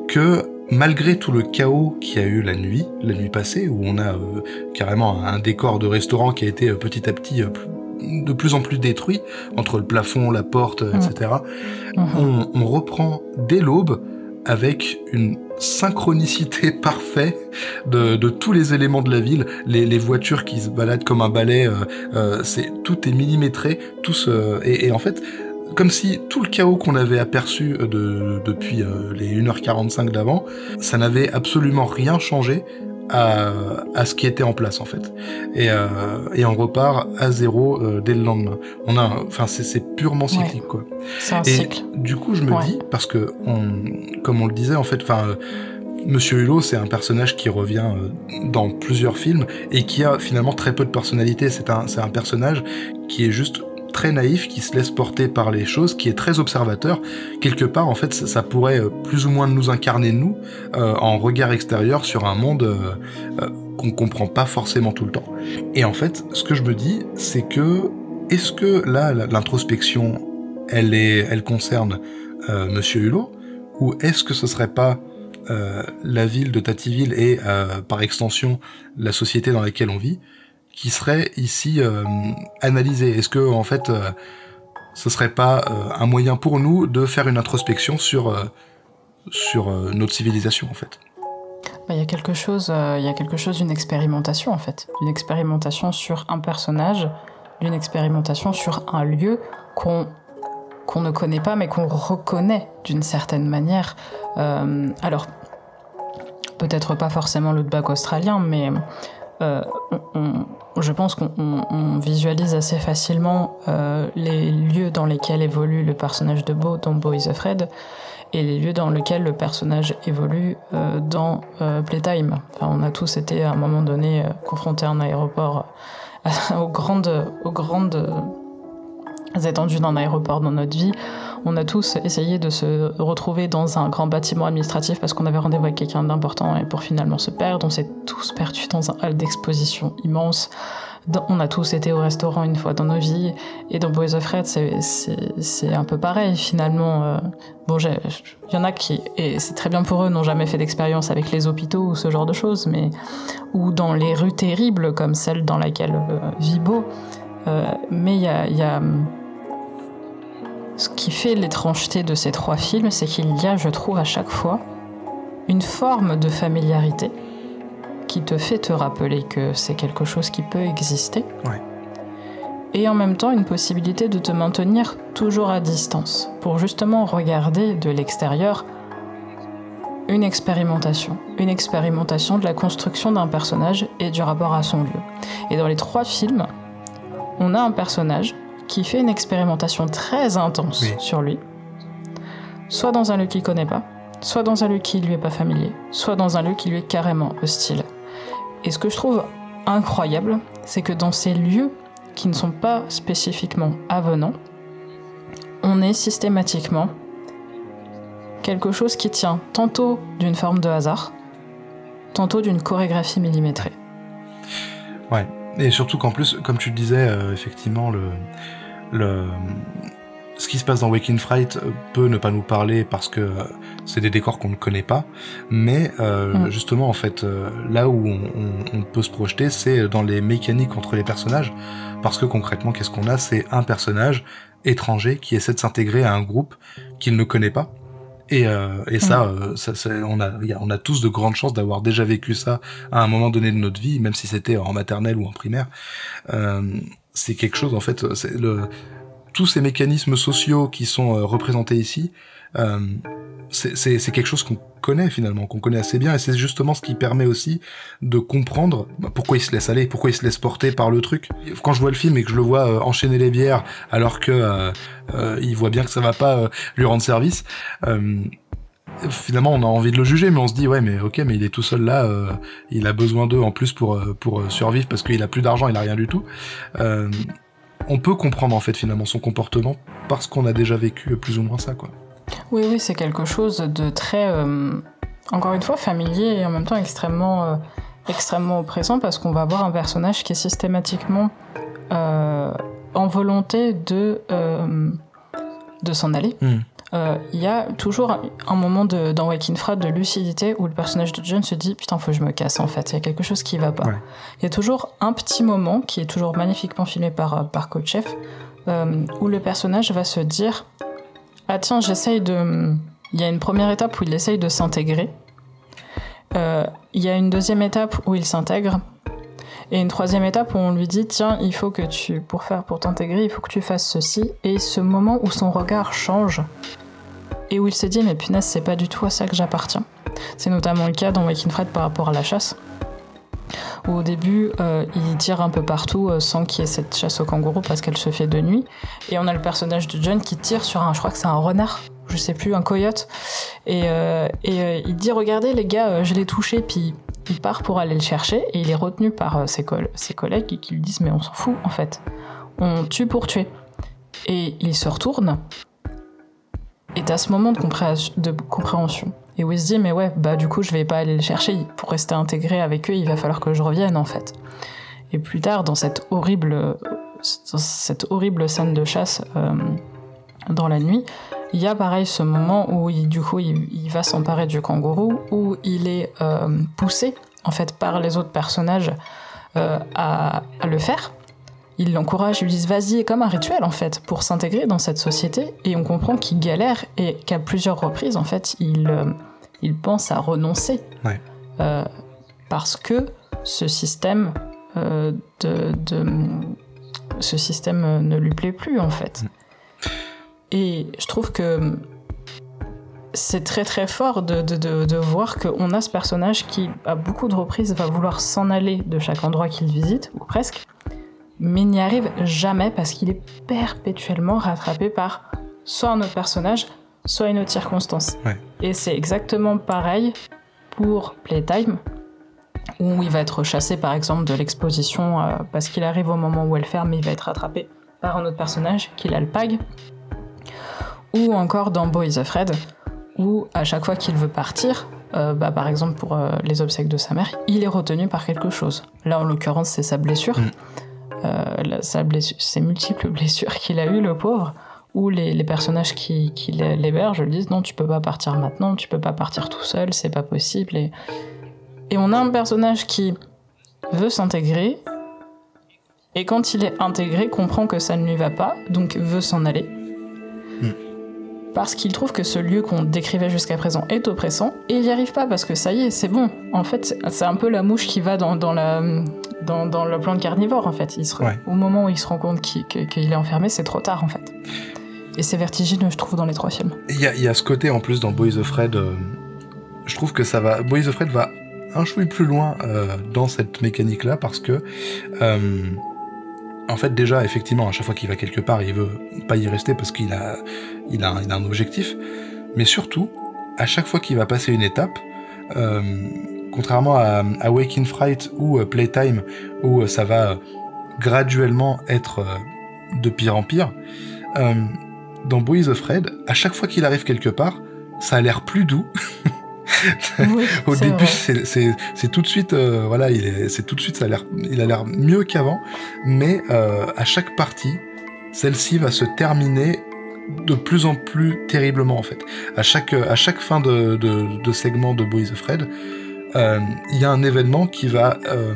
B: que malgré tout le chaos qu'il y a eu la nuit, la nuit passée, où on a euh, carrément un décor de restaurant qui a été euh, petit à petit euh, de plus en plus détruit, entre le plafond, la porte, etc., mhm. on, reprend dès l'aube avec une synchronicité [laughs] parfaite de, tous les éléments de la ville, les, voitures qui se baladent comme un balai, c'est tout est millimétré, tout et, et en fait comme si tout le chaos qu'on avait aperçu euh, depuis euh, les 1h45 d'avant, ça n'avait absolument rien changé à, ce qui était en place en fait. Et, euh, on repart à zéro dès le lendemain. On a, enfin c'est purement cyclique quoi.
A: C'est un et
B: Du coup je me dis parce que comme on le disait en fait, enfin. Monsieur Hulot, c'est un personnage qui revient dans plusieurs films et qui a finalement très peu de personnalité. C'est un, c'est un personnage qui est juste très naïf, qui se laisse porter par les choses, qui est très observateur. Quelque part, en fait, ça, pourrait euh, plus ou moins nous incarner nous euh, en regard extérieur sur un monde euh, qu'on comprend pas forcément tout le temps. Et en fait, ce que je me dis, c'est que est-ce que là, l'introspection, elle est, elle concerne Monsieur Hulot, ou est-ce que ce serait pas la ville de Tativille et par extension la société dans laquelle on vit qui serait ici euh, analysé. Est-ce que en fait, euh, ce serait pas euh, un moyen pour nous de faire une introspection sur sur notre civilisation en fait?
A: Bah, il y a quelque chose, il y a quelque chose d'une expérimentation en fait, d'une expérimentation sur un personnage, d'une expérimentation sur un lieu qu'on qu'on ne connaît pas mais qu'on reconnaît d'une certaine manière. alors peut-être pas forcément le bac australien, mais on, je pense qu'on visualise assez facilement euh, les lieux dans lesquels évolue le personnage de Beau dans Beau is Afraid et les lieux dans lesquels le personnage évolue euh, dans euh, Playtime. On a tous été à un moment donné confrontés à un aéroport, [laughs] aux grandes, aux grandes étendues d'un aéroport dans notre vie. On a tous essayé de se retrouver dans un grand bâtiment administratif parce qu'on avait rendez-vous avec quelqu'un d'important et pour finalement se perdre. On s'est tous perdus dans un hall d'exposition immense. On a tous été au restaurant une fois dans nos vies. Et dans Boys of Red, c'est un peu pareil finalement. Euh. Bon, il y en a qui, et c'est très bien pour eux, n'ont jamais fait d'expérience avec les hôpitaux ou ce genre de choses, mais ou dans les rues terribles comme celle dans laquelle euh, vit Beau. Euh, mais il y a, y a ce qui fait l'étrangeté de ces trois films, c'est qu'il y a, je trouve, à chaque fois, une forme de familiarité qui te fait te rappeler que c'est quelque chose qui peut exister. Et en même temps, une possibilité de te maintenir toujours à distance, pour justement regarder de l'extérieur une expérimentation. Une expérimentation de la construction d'un personnage et du rapport à son lieu. Et dans les trois films, on a un personnage qui fait une expérimentation très intense sur lui, soit dans un lieu qu'il connaît pas, soit dans un lieu qui lui est pas familier, soit dans un lieu qui lui est carrément hostile. Et ce que je trouve incroyable, c'est que dans ces lieux qui ne sont pas spécifiquement avenants, on est systématiquement quelque chose qui tient tantôt d'une forme de hasard, tantôt d'une chorégraphie millimétrée.
B: Ouais, et surtout qu'en plus, comme tu le disais, euh, effectivement, le, le, ce qui se passe dans Waking Fright peut ne pas nous parler parce que c'est des décors qu'on ne connaît pas, mais euh, mm. justement en fait euh, là où on, peut se projeter, c'est dans les mécaniques entre les personnages, parce que concrètement qu'est-ce qu'on a? C'est un personnage étranger qui essaie de s'intégrer à un groupe qu'il ne connaît pas. Et, euh, et ça, mm. ça, on, a, on a tous de grandes chances d'avoir déjà vécu ça à un moment donné de notre vie, même si c'était en maternelle ou en primaire c'est quelque chose en fait le tous ces mécanismes sociaux qui sont euh, représentés ici, euh, c'est quelque chose qu'on connaît finalement, qu'on connaît assez bien, et c'est justement ce qui permet aussi de comprendre bah, pourquoi il se laisse aller, pourquoi il se laisse porter par le truc. Quand je vois le film et que je le vois euh, enchaîner les bières alors que euh, euh, il voit bien que ça va pas lui rendre service, finalement on a envie de le juger, mais on se dit ouais mais ok mais il est tout seul là, il a besoin d'eux en plus pour pour survivre parce qu'il a plus d'argent, il a rien du tout. on peut comprendre en fait finalement son comportement parce qu'on a déjà vécu plus ou moins ça quoi.
A: Oui, oui, c'est quelque chose de très, euh, encore une fois, familier et en même temps extrêmement, euh, extrêmement oppressant parce qu'on va avoir un personnage qui est systématiquement euh, en volonté de, de s'en aller. Hmm. Il y a toujours un moment de, dans Waking Frat de lucidité où le personnage de John se dit putain faut que je me casse en fait il y a quelque chose qui va pas il y a toujours un petit moment qui est toujours magnifiquement filmé par, par Coach Chef où le personnage va se dire ah tiens, j'essaye de... Il y a une première étape où il essaye de s'intégrer. Euh, il y a une deuxième étape où il s'intègre. Et une troisième étape où on lui dit tiens, il faut que tu, pour faire, pour t'intégrer, il faut que tu fasses ceci. Et ce moment où son regard change et où il se dit mais punaise, c'est pas du tout à ça que j'appartiens. C'est notamment le cas dans Waking Fred par rapport à la chasse où au début euh, il tire un peu partout euh, sans qu'il y ait cette chasse au kangourou parce qu'elle se fait de nuit. Et on a le personnage de John qui tire sur un, je crois que c'est un renard, je sais plus, un coyote. Et, euh, et il dit regardez les gars, je l'ai touché, puis il part pour aller le chercher et il est retenu par ses, ses collègues qui lui disent mais on s'en fout en fait, on tue pour tuer. Et il se retourne. Et à ce moment de, de compréhension et où il se dit, mais ouais, bah du coup, je vais pas aller le chercher. Pour rester intégré avec eux, il va falloir que je revienne, en fait. Et plus tard, dans cette horrible, cette horrible scène de chasse euh, dans la nuit, il y a pareil ce moment où il, du coup il, va s'emparer du kangourou, où il est euh, poussé en fait par les autres personnages euh, à, le faire il l'encourage, ils lui disent vas-y, comme un rituel en fait, pour s'intégrer dans cette société. Et on comprend qu'il galère et qu'à plusieurs reprises, en fait, il, euh, il pense à renoncer. Euh, parce que ce système, euh, de, ce système ne lui plaît plus en fait. Mm. Et je trouve que c'est très très fort de, de, de voir qu'on a ce personnage qui, à beaucoup de reprises, va vouloir s'en aller de chaque endroit qu'il visite, ou presque, mais n'y arrive jamais parce qu'il est perpétuellement rattrapé par soit un autre personnage, soit une autre circonstance. Et c'est exactement pareil pour Playtime, où il va être chassé par exemple de l'exposition euh, parce qu'il arrive au moment où elle ferme, mais il va être rattrapé par un autre personnage qui l'alpague. Ou encore dans Boys of Fred, où à chaque fois qu'il veut partir, euh, bah, par exemple pour euh, les obsèques de sa mère, il est retenu par quelque chose. Là en l'occurrence c'est sa blessure. Mm. Euh, sa ces multiples [laughs] blessures qu'il a eues, le pauvre, où les, personnages qui, l'hébergent lui disent non, tu peux pas partir maintenant, tu peux pas partir tout seul, c'est pas possible. Et, et on a un personnage qui veut s'intégrer, et quand il est intégré, comprend que ça ne lui va pas, donc veut s'en aller. Hmm. Parce qu'il trouve que ce lieu qu'on décrivait jusqu'à présent est oppressant, et il n'y arrive pas parce que ça y est, c'est bon. En fait, c'est un peu la mouche qui va dans, dans la, dans, le plan de carnivore, en fait. Il Au moment où il se rend compte qu'il est enfermé, c'est trop tard, en fait. Et c'est vertigineux, je trouve, dans les trois films.
B: Il y, a, ce côté, en plus, dans Boys of Fred, euh, je trouve que ça va... Boys of Fred va un chouille plus loin euh, dans cette mécanique-là, parce que... Euh, en fait, déjà, effectivement, à chaque fois qu'il va quelque part, il veut pas y rester parce qu'il a, il a, il a un objectif. Mais surtout, à chaque fois qu'il va passer une étape, contrairement à, Waking Fright ou euh, Playtime, où euh, ça va graduellement être euh, de pire en pire, dans Boys of Red, à chaque fois qu'il arrive quelque part, ça a l'air plus doux. [laughs] [laughs] Au début, c'est tout de suite, voilà, c'est tout de suite, ça a l'air, il a l'air mieux qu'avant, mais à chaque partie, celle-ci va se terminer de plus en plus terriblement en fait. À chaque, à chaque fin de, de, de segment de Boys of Red, euh, il y a un événement qui va euh,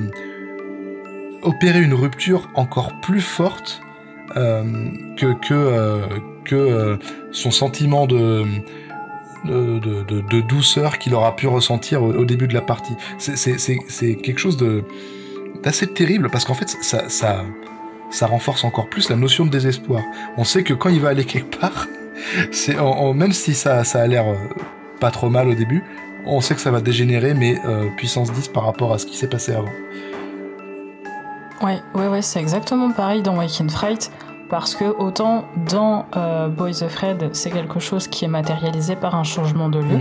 B: opérer une rupture encore plus forte euh, que, que, son sentiment de, de, douceur qu'il aura pu ressentir au, début de la partie. C'est quelque chose d'assez terrible parce qu'en fait, ça, ça, ça renforce encore plus la notion de désespoir. On sait que quand il va aller quelque part, [laughs] c'est même si ça, ça a l'air euh, pas trop mal au début, on sait que ça va dégénérer, mais euh, puissance 10 par rapport à ce qui s'est passé avant.
A: Ouais, ouais, ouais, c'est exactement pareil dans Waking Fright, parce que autant dans euh, Boys Afraid, c'est quelque chose qui est matérialisé par un changement de lieu.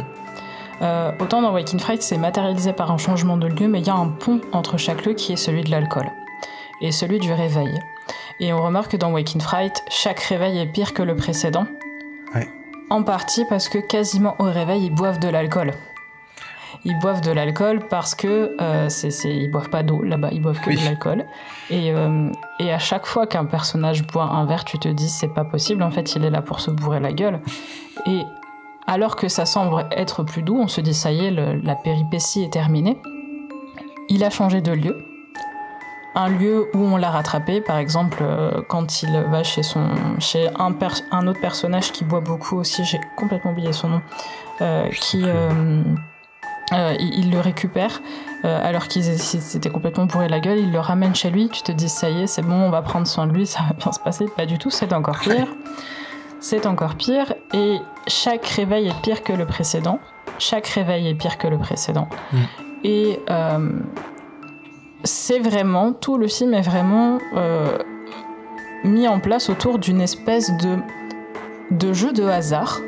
A: Mm. autant dans Waking Fright, c'est matérialisé par un changement de lieu, mais il y a un pont entre chaque lieu qui est celui de l'alcool et celui du réveil. Et on remarque que dans Waking Fright, chaque réveil est pire que le précédent. En partie parce que quasiment au réveil, ils boivent de l'alcool. Ils boivent de l'alcool parce que euh, c'est, ils boivent pas d'eau là-bas, ils boivent que de l'alcool. Et, euh, et à chaque fois qu'un personnage boit un verre, tu te dis c'est pas possible. En fait, il est là pour se bourrer la gueule. Et alors que ça semble être plus doux, on se dit ça y est, la péripétie est terminée. Il a changé de lieu un lieu où on l'a rattrapé, par exemple euh, quand il va chez son chez un, un autre personnage qui boit beaucoup aussi, j'ai complètement oublié son nom, euh, qui euh, il, le récupère alors qu'il s'était complètement bourré la gueule, il le ramène chez lui, tu te dis ça y est, c'est bon, on va prendre soin de lui, [laughs] ça va bien se passer. Pas du tout, c'est encore pire. C'est encore pire et chaque réveil est pire que le précédent. Chaque réveil est pire que le précédent. Mm. Et c'est vraiment, tout le film est vraiment euh, mis en place autour d'une espèce de, de jeu de hasard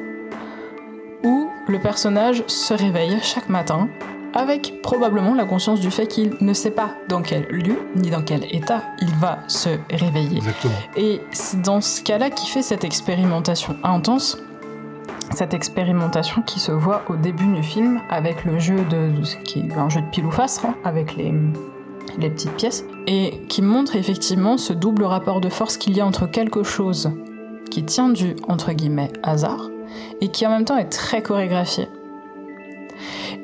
A: où le personnage se réveille chaque matin avec probablement la conscience du fait qu'il ne sait pas dans quel lieu ni dans quel état il va se réveiller. Et c'est dans ce cas-là qu'il fait cette expérimentation intense, cette expérimentation qui se voit au début du film avec le jeu de, qui est un jeu de pile ou face, hein, avec les, les petites pièces, et qui montre effectivement ce double rapport de force qu'il y a entre quelque chose qui tient du, entre guillemets, hasard, et qui en même temps est très chorégraphié.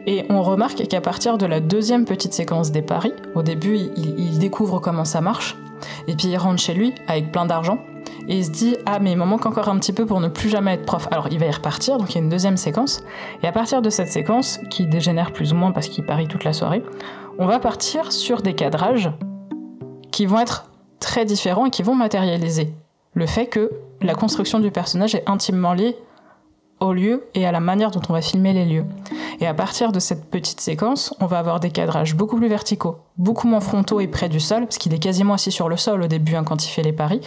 A: Et on remarque qu'à partir de la deuxième petite séquence des paris, au début il, découvre comment ça marche, et puis il rentre chez lui avec plein d'argent, et il se dit ah mais il me manque encore un petit peu pour ne plus jamais être prof. Alors il va y repartir, donc il y a une deuxième séquence, et à partir de cette séquence, qui dégénère plus ou moins parce qu'il parie toute la soirée, on va partir sur des cadrages qui vont être très différents et qui vont matérialiser le fait que la construction du personnage est intimement liée au lieu et à la manière dont on va filmer les lieux. Et à partir de cette petite séquence, on va avoir des cadrages beaucoup plus verticaux, beaucoup moins frontaux et près du sol, parce qu'il est quasiment assis sur le sol au début hein, quand il fait les paris.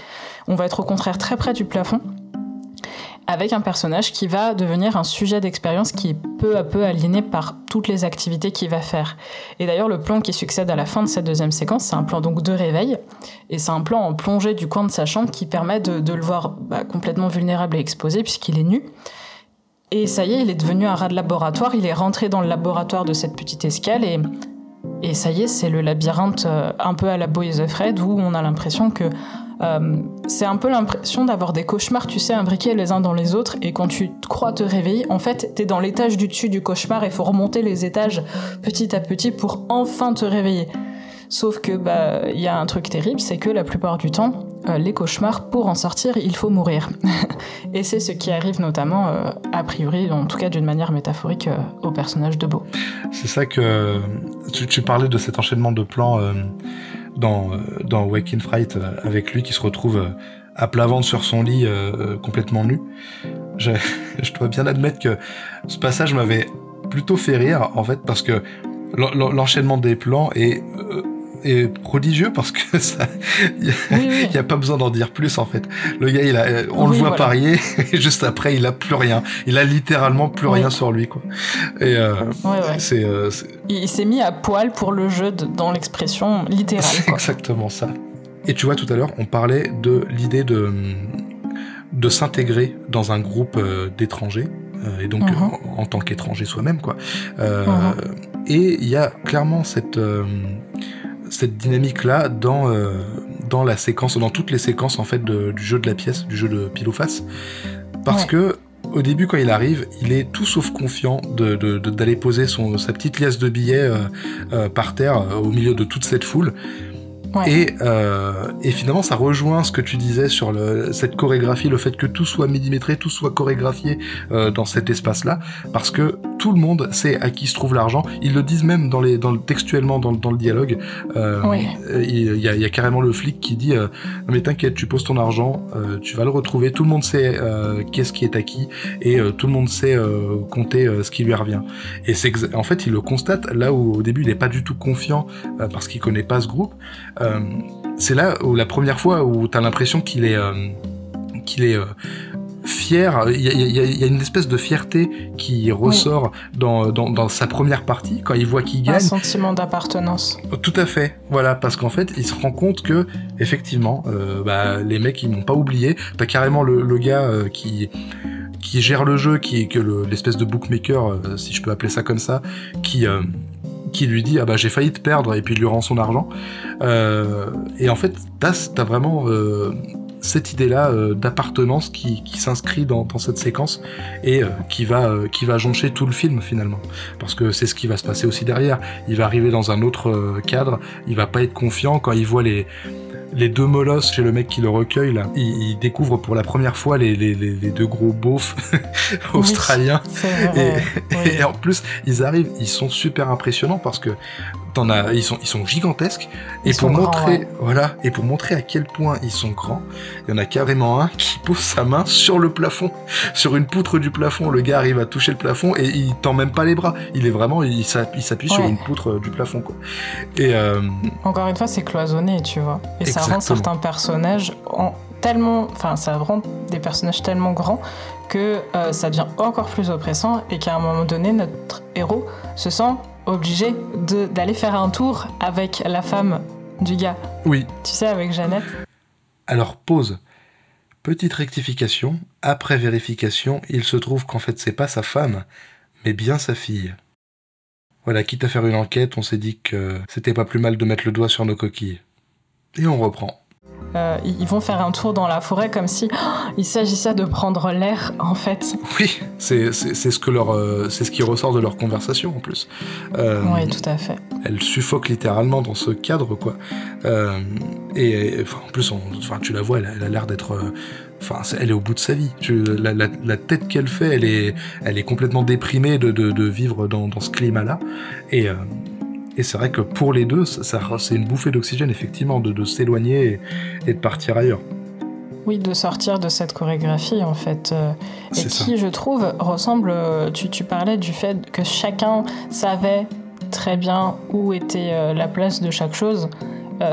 A: On va être au contraire très près du plafond, avec un personnage qui va devenir un sujet d'expérience qui est peu à peu aligné par toutes les activités qu'il va faire. Et d'ailleurs, le plan qui succède à la fin de cette deuxième séquence, c'est un plan donc de réveil, et c'est un plan en plongée du coin de sa chambre qui permet de, le voir bah, complètement vulnérable et exposé puisqu'il est nu. Et ça y est, il est devenu un rat de laboratoire, il est rentré dans le laboratoire de cette petite escale et, ça y est, c'est le labyrinthe euh, un peu à la Boys of Fred où on a l'impression que euh, c'est un peu l'impression d'avoir des cauchemars, tu sais, imbriqués les uns dans les autres, et quand tu crois te réveiller, en fait, t'es dans l'étage du dessus du cauchemar et faut remonter les étages petit à petit pour enfin te réveiller. Sauf que bah il y a un truc terrible, c'est que la plupart du temps, euh, les cauchemars, pour en sortir, il faut mourir. [laughs] et c'est ce qui arrive notamment, euh, a priori, en tout cas d'une manière métaphorique, au personnage de Beau.
B: C'est ça que tu, parlais de cet enchaînement de plans dans, euh, dans Waking Fright euh, avec lui qui se retrouve euh, à plat ventre sur son lit complètement nu. [laughs] Je, dois bien admettre que ce passage m'avait plutôt fait rire en fait parce que l'enchaînement des plans est est prodigieux parce que [laughs] ça, il n'y a, pas besoin d'en dire plus en fait. Le gars, il a, on le voit parier [laughs] et juste après, il a plus rien. Il a littéralement plus rien sur lui quoi. Et euh, c'est, euh,
A: il s'est mis à poil pour le jeu dans l'expression littérale. C'est
B: exactement ça. Et tu vois, tout à l'heure, on parlait de l'idée de de s'intégrer dans un groupe euh, d'étrangers et donc uh-huh. en, tant qu'étranger soi-même quoi. Uh-huh. Et il y a clairement cette cette dynamique-là dans, euh, dans la séquence, dans toutes les séquences en fait du jeu de la pièce, du jeu de pile ou face. Parce que au début, quand il arrive, il est tout sauf confiant d'aller de, de, poser son, sa petite liasse de billets euh, euh, par terre au milieu de toute cette foule. Et, euh, et finalement, ça rejoint ce que tu disais sur le, cette chorégraphie, le fait que tout soit millimétré, tout soit chorégraphié euh, dans cet espace-là, parce que tout le monde sait à qui se trouve l'argent. Ils le disent même dans les, dans le, textuellement dans, dans le dialogue. Euh, il, y a, il, y a, carrément le flic qui dit euh, mais t'inquiète, tu poses ton argent, euh, tu vas le retrouver. Tout le monde sait euh, qu'est-ce qui est acquis et tout le monde sait compter ce qui lui revient. Et c'est en fait, il le constate là où au début il n'est pas du tout confiant parce qu'il connaît pas ce groupe. Euh, c'est là où la première fois où t'as l'impression qu'il est, euh, qu'il est euh, fier. Il y, a, une espèce de fierté qui ressort dans, dans, sa première partie quand il voit qu'il gagne. Un
A: sentiment d'appartenance.
B: Tout à fait. Voilà, parce qu'en fait, il se rend compte que effectivement, bah, les mecs ils n'ont pas oublié. T'as carrément le, le gars qui qui gère le jeu, qui est que l'espèce de bookmaker, si je peux appeler ça comme ça, qui qui lui dit ah bah j'ai failli te perdre et puis il lui rend son argent. Euh, et en fait t'as as vraiment euh, cette idée-là euh, d'appartenance qui, s'inscrit dans, dans, cette séquence et qui va qui va joncher tout le film finalement parce que c'est ce qui va se passer aussi derrière. Il va arriver dans un autre cadre, il va pas être confiant quand il voit les les deux molosses chez le mec qui le recueille là, il, découvre pour la première fois les, les, les, deux gros beaufs [laughs] australiens. et, en plus, ils arrivent, ils sont super impressionnants parce que ils sont, ils sont gigantesques. et pour montrer, voilà, et pour montrer à quel point ils sont grands, il y en a carrément un qui pose sa main sur le plafond, sur une poutre du plafond. Le gars arrive à toucher le plafond et il tend même pas les bras. Il est vraiment, il s'appuie sur une poutre du plafond, quoi. Et euh,
A: encore une fois, c'est cloisonné, tu vois. Et ça rend certains personnages en tellement, enfin, ça rend des personnages tellement grands que euh, ça devient encore plus oppressant et qu'à un moment donné, notre héros se sent obligé d'aller faire un tour avec la femme du gars.
B: Oui.
A: Tu sais, avec Jeannette.
B: Alors, pause. Petite rectification. Après vérification, il se trouve qu'en fait, c'est pas sa femme, mais bien sa fille. Voilà, quitte à faire une enquête, on s'est dit que c'était pas plus mal de mettre le doigt sur nos coquilles. Et on reprend.
A: Euh, ils vont faire un tour dans la forêt comme si oh, il s'agissait de prendre l'air en fait.
B: Oui, c'est ce que leur euh, c'est ce qui ressort de leur conversation en plus.
A: Euh, oui, tout à fait.
B: Elle suffoque littéralement dans ce cadre quoi. et, en plus, enfin, tu la vois, elle, a l'air d'être Enfin, elle est au bout de sa vie. la, la, tête qu'elle fait, elle est, elle est complètement déprimée de, de, de vivre dans, dans ce climat-là. Et, et c'est vrai que pour les deux, ça, c'est une bouffée d'oxygène, effectivement, de, s'éloigner et, de partir ailleurs.
A: Oui, de sortir de cette chorégraphie, en fait. Euh, et qui, je trouve, ressemble. Euh, tu, parlais du fait que chacun savait très bien où était euh, la place de chaque chose.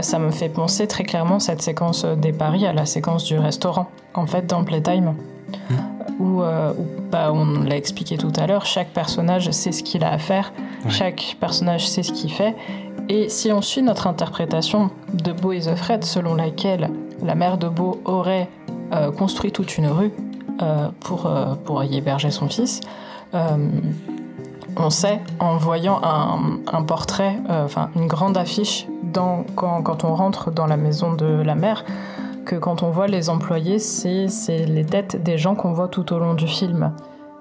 A: ça me fait penser très clairement cette séquence des paris à la séquence du restaurant, en fait, dans Playtime. Mmh. Où, bah, on l'a expliqué tout à l'heure, chaque personnage sait ce qu'il a à faire chaque personnage sait ce qu'il fait. Et si on suit notre interprétation de Beau et the Fred, selon laquelle la mère de Beau aurait euh, construit toute une rue euh, pour, euh, pour y héberger son fils, on sait en voyant un, portrait, enfin une grande affiche dans, quand, quand, on rentre dans la maison de la mère, que quand on voit les employés, c'est les têtes des gens qu'on voit tout au long du film.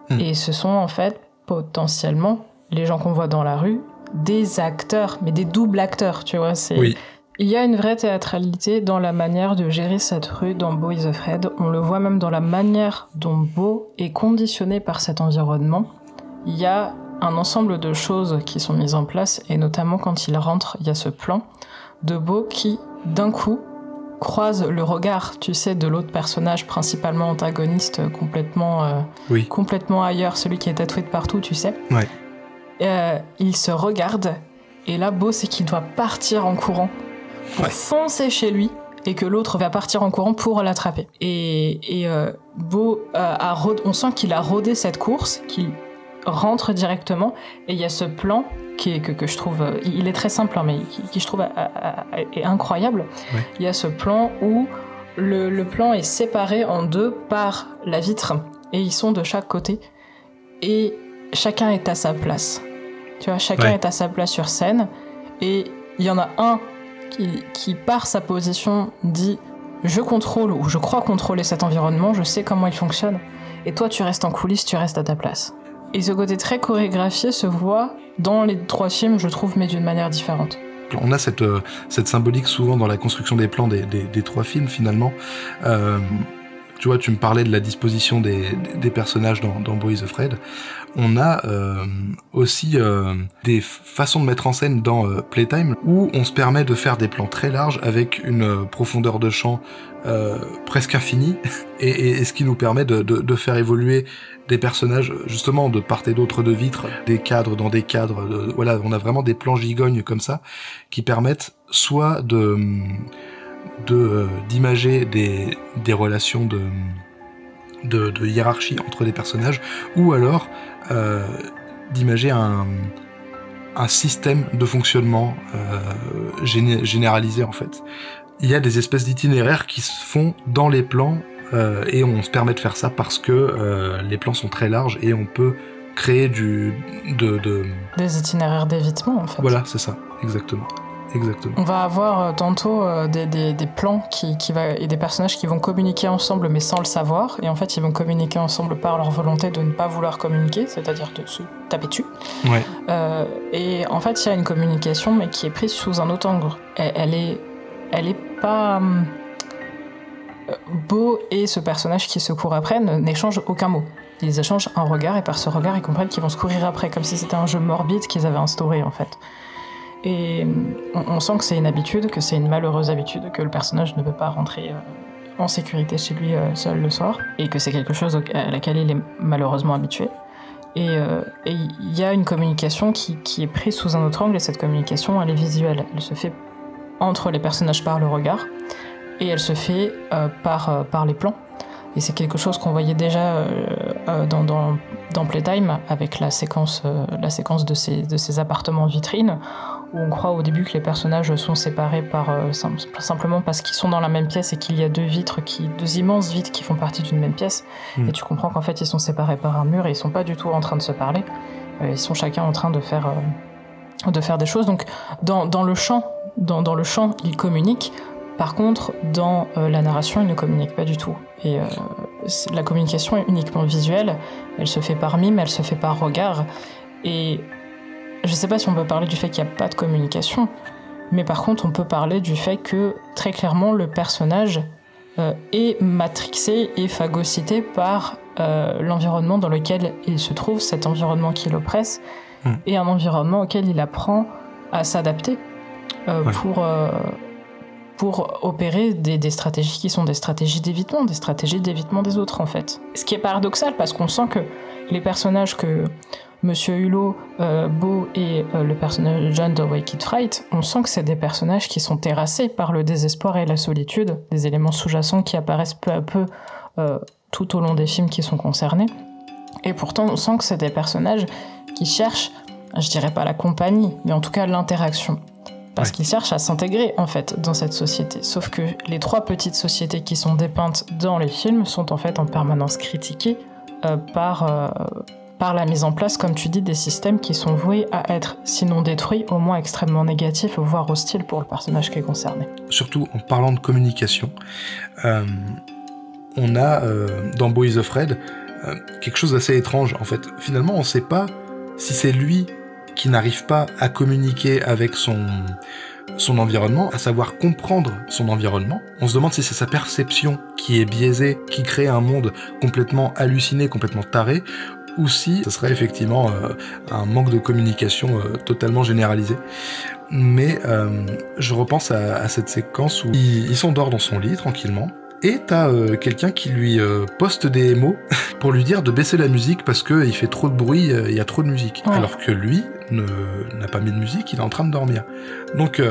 A: Hmm. Et ce sont en fait potentiellement les gens qu'on voit dans la rue, des acteurs, mais des doubles acteurs, tu vois. C'est... Il y a une vraie théâtralité dans la manière de gérer cette rue dans Beau is Fred. On le voit même dans la manière dont Beau est conditionné par cet environnement. Il y a un ensemble de choses qui sont mises en place, et notamment quand il rentre, il y a ce plan de Beau qui, d'un coup, croise le regard, tu sais, de l'autre personnage, principalement antagoniste, complètement, euh, complètement ailleurs, celui qui est tatoué de partout, tu sais.
B: Ouais.
A: Euh, il se regarde et là, Beau, c'est qu'il doit partir en courant pour foncer chez lui et que l'autre va partir en courant pour l'attraper. Et, et euh, Beau, euh, a on sent qu'il a rodé cette course, qu'il rentre directement et il y a ce plan qui est, que, que je trouve, il est très simple, hein, mais qui, je trouve est incroyable. Il y a ce plan où le, le plan est séparé en deux par la vitre et ils sont de chaque côté et chacun est à sa place. Tu vois, chacun est à sa place sur scène. Et il y en a un qui, qui, par sa position, dit Je contrôle ou je crois contrôler cet environnement, je sais comment il fonctionne. Et toi, tu restes en coulisses, tu restes à ta place. Et ce côté très chorégraphié se voit dans les trois films, je trouve, mais d'une manière différente.
B: On a cette, cette symbolique souvent dans la construction des plans des, des, trois films finalement. tu vois, tu me parlais de la disposition des, des personnages dans, dans Boys of Fred on a euh, aussi euh, des façons de mettre en scène dans euh, Playtime où on se permet de faire des plans très larges avec une profondeur de champ presque infinie et, ce qui nous permet de, faire évoluer des personnages justement de part et d'autre de vitres, des cadres dans des cadres. voilà, on a vraiment des plans gigognes comme ça qui permettent soit de d'imager des, relations de de, hiérarchie entre les personnages, ou alors euh, d'imager un, système de fonctionnement euh, généralisé en fait. Il y a des espèces d'itinéraires qui se font dans les plans euh, et on se permet de faire ça parce que les plans sont très larges et on peut créer du de, de...
A: des itinéraires d'évitement en fait.
B: Voilà, c'est ça, exactement. Exactement.
A: On va avoir euh, tantôt euh, des, des, plans qui, qui va, et des personnages qui vont communiquer ensemble mais sans le savoir. Et en fait, ils vont communiquer ensemble par leur volonté de ne pas vouloir communiquer, c'est-à-dire de se taper dessus.
B: Ouais.
A: Euh, et en fait, il y a une communication mais qui est prise sous un autre angle. Elle, est, elle est pas. Beau et ce personnage qui se court après n'échangent aucun mot. Ils échangent un regard et par ce regard, ils comprennent qu'ils vont se courir après, comme si c'était un jeu morbide qu'ils avaient instauré en fait. Et on, sent que c'est une habitude, que c'est une malheureuse habitude, que le personnage ne peut pas rentrer euh, en sécurité chez lui euh, seul le soir, et que c'est quelque chose à laquelle il est malheureusement habitué. Et euh, il y a une communication qui, qui, est prise sous un autre angle, et cette communication, elle est visuelle. Elle se fait entre les personnages par le regard, et elle se fait par, par les plans. Et c'est quelque chose qu'on voyait déjà dans, dans, dans, Playtime, avec la séquence, la séquence de, ces, de ces appartements vitrines, où on croit au début que les personnages sont séparés par euh, simplement parce qu'ils sont dans la même pièce et qu'il y a deux vitres, qui, deux immenses vitres qui font partie d'une même pièce. Hmm. Et tu comprends qu'en fait ils sont séparés par un mur et ils sont pas du tout en train de se parler. Euh, ils sont chacun en train de faire, euh, de faire des choses. Donc dans, dans le champ, dans, dans, le champ, ils communiquent. Par contre, dans la narration, ils ne communiquent pas du tout. Et la communication est uniquement visuelle. Elle se fait par mime, elle se fait par regard. Et je sais pas si on peut parler du fait qu'il n'y a pas de communication, mais par contre, on peut parler du fait que très clairement, le personnage euh, est matrixé et phagocyté par euh, l'environnement dans lequel il se trouve, cet environnement qui l'oppresse, hmm. et un environnement auquel il apprend à s'adapter euh, pour, pour opérer des, des, stratégies qui sont des stratégies d'évitement, des stratégies d'évitement des autres en fait. Ce qui est paradoxal parce qu'on sent que les personnages que Monsieur Hulot, euh, Beau et euh, le personnage John de Wicked Fright, on sent que c'est des personnages qui sont terrassés par le désespoir et la solitude, des éléments sous-jacents qui apparaissent peu à peu euh, tout au long des films qui sont concernés. Et pourtant, on sent que c'est des personnages qui cherchent, je dirais pas la compagnie, mais en tout cas l'interaction. Parce qu'ils cherchent à s'intégrer en fait dans cette société. Sauf que les trois petites sociétés qui sont dépeintes dans les films sont en fait en permanence critiquées par, par la mise en place, comme tu dis, des systèmes qui sont voués à être, sinon détruits, au moins extrêmement négatifs, voire hostiles pour le personnage qui est concerné.
B: Surtout en parlant de communication, euh, on a euh, dans Boys of Red euh, quelque chose d'assez étrange. En fait, finalement, on ne sait pas si c'est lui qui n'arrive pas à communiquer avec son son environnement, à savoir comprendre son environnement. On se demande si c'est sa perception qui est biaisée, qui crée un monde complètement halluciné, complètement taré, ou si ce serait effectivement euh, un manque de communication euh, totalement généralisé. Mais euh, je repense à, cette séquence où il, il s'endort dans son lit tranquillement. Et t'as quelqu'un qui lui poste des mots [laughs] pour lui dire de baisser la musique parce qu'il fait trop de bruit, il y a trop de musique. Alors que lui n'a pas mis de musique, il est en train de dormir. Donc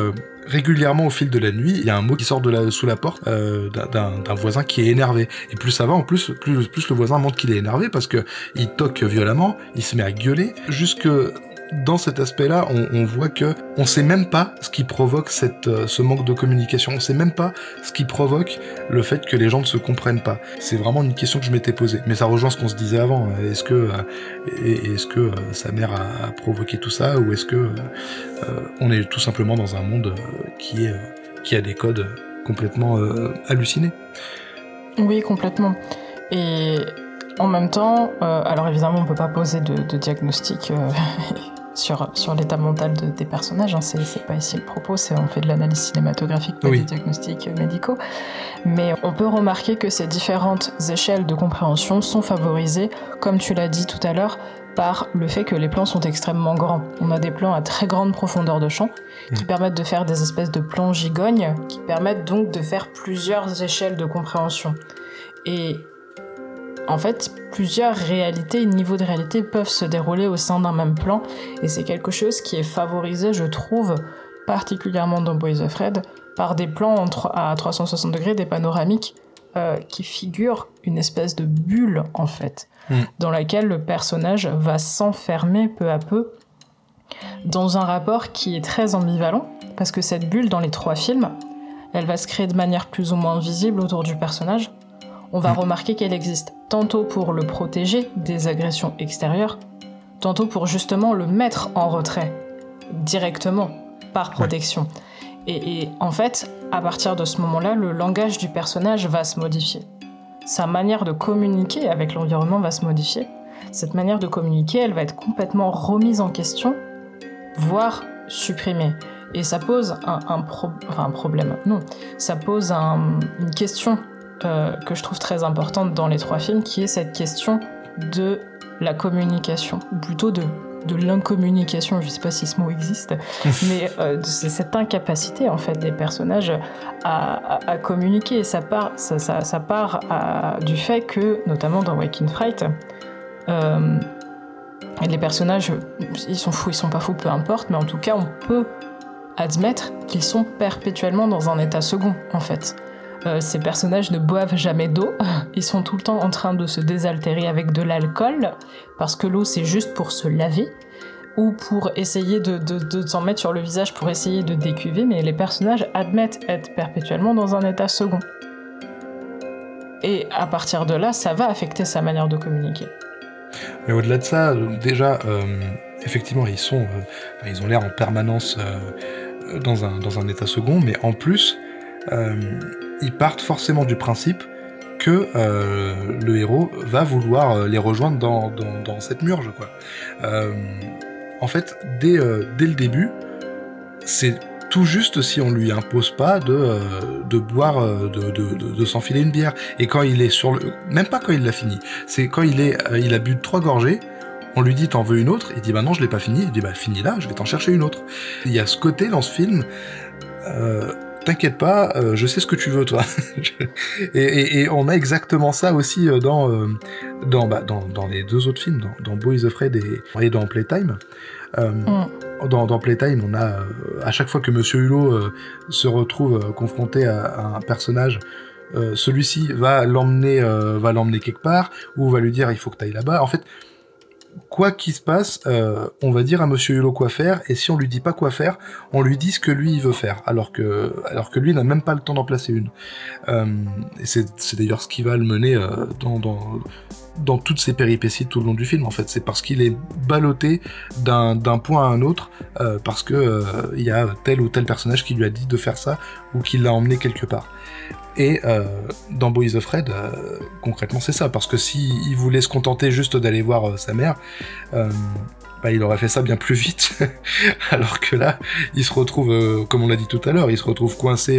B: régulièrement au fil de la nuit, il y a un mot qui sort de sous la porte euh, d'un voisin qui est énervé. Et plus ça va, en plus, plus, plus le voisin montre qu'il est énervé parce que il toque violemment, il se met à gueuler, jusque dans cet aspect-là, on, voit que on sait même pas ce qui provoque cette, euh, ce manque de communication. On sait même pas ce qui provoque le fait que les gens ne se comprennent pas. C'est vraiment une question que je m'étais posée. Mais ça rejoint ce qu'on se disait avant. Est-ce que, euh, est-ce que euh, sa mère a, provoqué tout ça ou est-ce que on est tout simplement dans un monde qui est, qui a des codes complètement hallucinés?
A: Oui, complètement. Et en même temps, alors évidemment, on peut pas poser de diagnostic sur, sur l'état mental des personnages. Hein. C'est pas ici le propos, c'est on fait de l'analyse cinématographique, pas des diagnostics médicaux. Mais on peut remarquer que ces différentes échelles de compréhension sont favorisées, comme tu l'as dit tout à l'heure, par le fait que les plans sont extrêmement grands. On a des plans à très grande profondeur de champ qui mm. permettent de faire des espèces de plans gigognes qui permettent donc de faire plusieurs échelles de compréhension. Et en fait, plusieurs réalités, niveaux de réalité peuvent se dérouler au sein d'un même plan et c'est quelque chose qui est favorisé, je trouve, particulièrement dans Boys of Red, par des plans à 360 degrés, des panoramiques euh, qui figurent une espèce de bulle en fait. Mm. dans laquelle le personnage va s'enfermer peu à peu dans un rapport qui est très ambivalent, parce que cette bulle dans les trois films, elle va se créer de manière plus ou moins visible autour du personnage. On va remarquer qu'elle existe tantôt pour le protéger des agressions extérieures, tantôt pour justement le mettre en retrait directement par protection. et, en fait, à partir de ce moment-là, le langage du personnage va se modifier sa manière de communiquer avec l'environnement va se modifier. Cette manière de communiquer, elle va être complètement remise en question, voire supprimée. Et ça pose un, problème. Non, ça pose une question euh, que je trouve très importante dans les trois films, qui est cette question de la communication, ou plutôt de de l'incommunication, je sais pas si ce mot existe, [laughs] mais euh, c'est cette incapacité en fait des personnages à, communiquer. Ça part, ça, part du fait que, notamment dans Waking Fright, euh, les personnages, ils sont fous, ils sont pas fous, peu importe, mais en tout cas, on peut admettre qu'ils sont perpétuellement dans un état second, en fait. Euh, ces personnages ne boivent jamais d'eau, [laughs] ils sont tout le temps en train de se désaltérer avec de l'alcool, parce que l'eau c'est juste pour se laver, ou pour essayer de, s'en mettre sur le visage pour essayer de décuver, mais les personnages admettent être perpétuellement dans un état second. Et à partir de là, ça va affecter sa manière de communiquer.
B: Mais au-delà de ça, déjà, euh, effectivement, ils euh, ont l'air en permanence dans un état second, mais en plus, ils partent forcément du principe que euh, le héros va vouloir euh, les rejoindre dans, dans, cette murge. Quoi. Euh, en fait, dès, dès le début, c'est tout juste si on lui impose pas de, de boire, de, de, de, s'enfiler une bière. Et quand il est sur le... Même pas quand il l'a fini. C'est quand il, est, il a bu trois gorgées, on lui dit t'en veux une autre, il dit bah non je l'ai pas fini, il dit bah finis là, je vais t'en chercher une autre. Il y a ce côté dans ce film, euh, t'inquiète pas, euh, je sais ce que tu veux, toi. [laughs] et, on a exactement ça aussi euh, dans, euh, dans, bah, dans, dans, les deux autres films, dans, Boys of Fred et, dans Playtime. Mm. dans, dans, Playtime, on a à chaque fois que Monsieur Hulot se retrouve confronté à, un personnage, celui-ci va l'emmener, va l'emmener quelque part ou va lui dire il faut que tu ailles là-bas. En fait, quoi qu'il se passe, euh, on va dire à Monsieur Hulot quoi faire, et si on lui dit pas quoi faire, on lui dit ce que lui il veut faire, alors que, alors que lui n'a même pas le temps d'en placer une. Euh, c'est d'ailleurs ce qui va le mener euh, dans, dans, toutes ses péripéties tout le long du film, en fait. C'est parce qu'il est ballotté d'un point à un autre, parce que il y a tel ou tel personnage qui lui a dit de faire ça, ou qui l'a emmené quelque part. Et euh, dans Boys of Red, euh, concrètement, c'est ça. Parce que s'il voulait se contenter juste d'aller voir euh, sa mère, bah, il aurait fait ça bien plus vite. [laughs] Alors que là, il se retrouve, comme on l'a dit tout à l'heure, il se retrouve coincé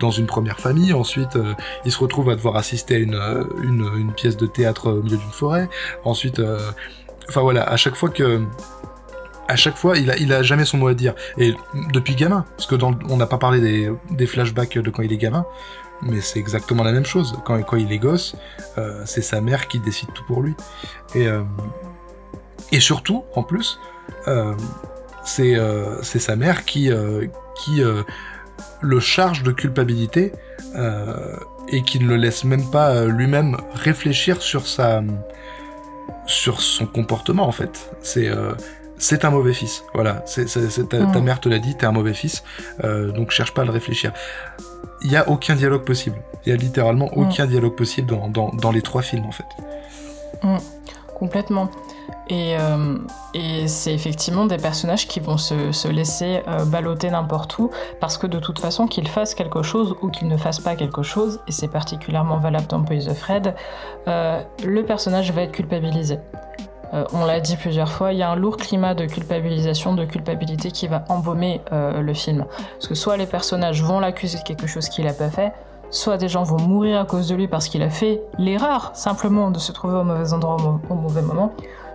B: dans une première famille. Ensuite, il se retrouve à devoir assister à une, une, une pièce de théâtre au milieu d'une forêt. Ensuite, enfin voilà, à chaque fois que à chaque fois, il a, jamais son mot à dire. Et depuis gamin, parce que dans, on n'a pas parlé des, flashbacks de quand il est gamin, mais c'est exactement la même chose. Quand, il est gosse, euh, c'est sa mère qui décide tout pour lui. Et, euh, surtout, en plus, euh, c'est sa mère qui, le charge de culpabilité et qui ne le laisse même pas lui-même réfléchir sur sa sur son comportement en fait. C'est c'est un mauvais fils. Voilà, c'est, ta, mm. mère te l'a dit, t'es un mauvais fils, euh, donc cherche pas à le réfléchir. Il y a aucun dialogue possible. Il y a littéralement mm. aucun dialogue possible dans, les trois films en fait.
A: Mm. Complètement. Euh, et, c'est effectivement des personnages qui vont se, laisser euh, balloter n'importe où, parce que de toute façon, qu'ils fassent quelque chose ou qu'ils ne fassent pas quelque chose, et c'est particulièrement valable dans Boys of Red, le personnage va être culpabilisé Euh, on l'a dit plusieurs fois, il y a un lourd climat de culpabilisation, de culpabilité qui va embaumer euh, le film. Parce que soit les personnages vont l'accuser de quelque chose qu'il n'a pas fait, soit des gens vont mourir à cause de lui parce qu'il a fait l'erreur simplement de se trouver au mauvais endroit au, mauvais moment,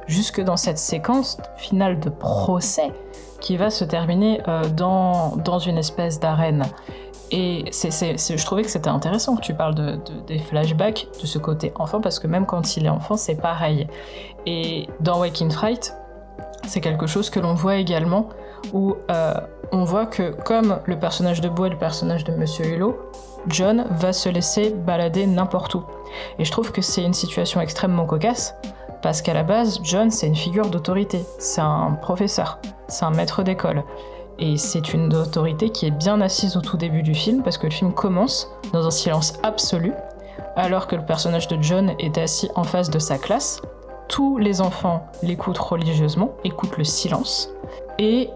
A: jusque dans cette séquence finale de procès qui va se terminer euh, dans, dans une espèce d'arène. Et je trouvais que c'était intéressant que tu parles de, des flashbacks de ce côté enfant, parce que même quand il est enfant, c'est pareil. Et dans Waking Fright, c'est quelque chose que l'on voit également, où euh, on voit que comme le personnage de Beau et le personnage de Monsieur Hulot, John va se laisser balader n'importe où. Et je trouve que c'est une situation extrêmement cocasse, parce qu'à la base, John, c'est une figure d'autorité, c'est un professeur, c'est un maître d'école. Et c'est une autorité qui est bien assise au tout début du film, parce que le film commence dans un silence absolu, alors que le personnage de John est assis en face de sa classe. Tous les enfants l'écoutent religieusement, écoutent le silence, et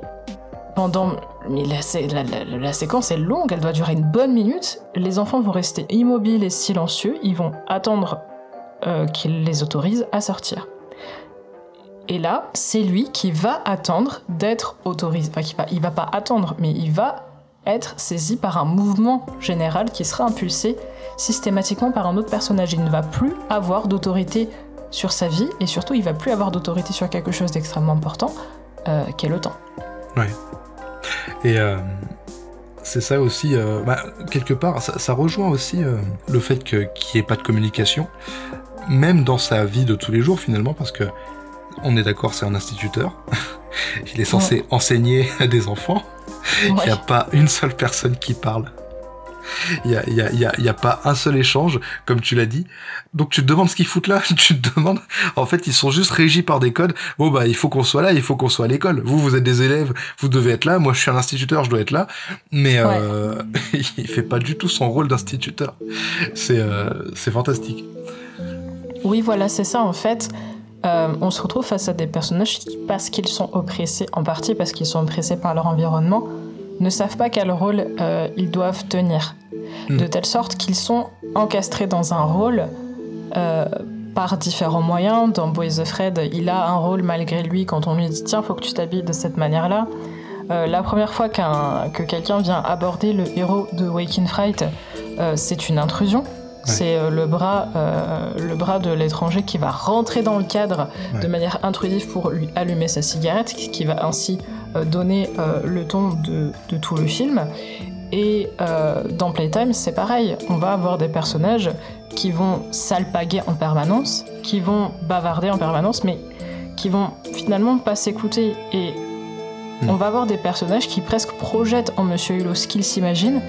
A: pendant mais la, séquence est longue, elle doit durer une bonne minute. Les enfants vont rester immobiles et silencieux, ils vont attendre euh, qu'il les autorise à sortir. Et là, c'est lui qui va attendre d'être autorisé. Enfin, va, il va pas attendre, mais il va être saisi par un mouvement général qui sera impulsé systématiquement par un autre personnage. Il ne va plus avoir d'autorité sur sa vie et surtout il va plus avoir d'autorité sur quelque chose d'extrêmement important euh, qu'est le temps.
B: Ouais. Et euh, c'est ça aussi, euh, bah, quelque part, ça, rejoint aussi le fait qu'il n'y ait pas de communication, même dans sa vie de tous les jours finalement, parce que on est d'accord, c'est un instituteur. [laughs] Il est censé enseigner à des enfants. Il n'y a pas une seule personne qui parle. Il n'y a, pas un seul échange, comme tu l'as dit. Donc tu te demandes ce qu'ils foutent là. [laughs] Tu te demandes. En fait, ils sont juste régis par des codes. Bon bah, il faut qu'on soit là, il faut qu'on soit à l'école. Vous, vous êtes des élèves, vous devez être là. Moi, je suis un instituteur, je dois être là. Mais euh, [laughs] il fait pas du tout son rôle d'instituteur. C'est euh, c'est fantastique.
A: Oui, voilà, c'est ça en fait. Euh, on se retrouve face à des personnages qui, parce qu'ils sont oppressés, en partie parce qu'ils sont oppressés par leur environnement, ne savent pas quel rôle euh, ils doivent tenir. De hmm. telle sorte qu'ils sont encastrés dans un rôle euh, par différents moyens. Dans Boys of Fred, il a un rôle malgré lui quand on lui dit tiens, faut que tu t'habilles de cette manière-là. la première fois que quelqu'un vient aborder le héros de Waking Fright, c'est une intrusion. C'est euh, le, bras, euh, le bras de l'étranger qui va rentrer dans le cadre de manière intrusive pour lui allumer sa cigarette, qui va ainsi euh, donner le ton de, tout le film. Et dans Playtime, c'est pareil. On va avoir des personnages qui vont s'alpaguer en permanence, qui vont bavarder en permanence, mais qui vont finalement pas s'écouter. Et hmm. on va avoir des personnages qui presque projettent en Monsieur Hulot ce qu'il s'imagine,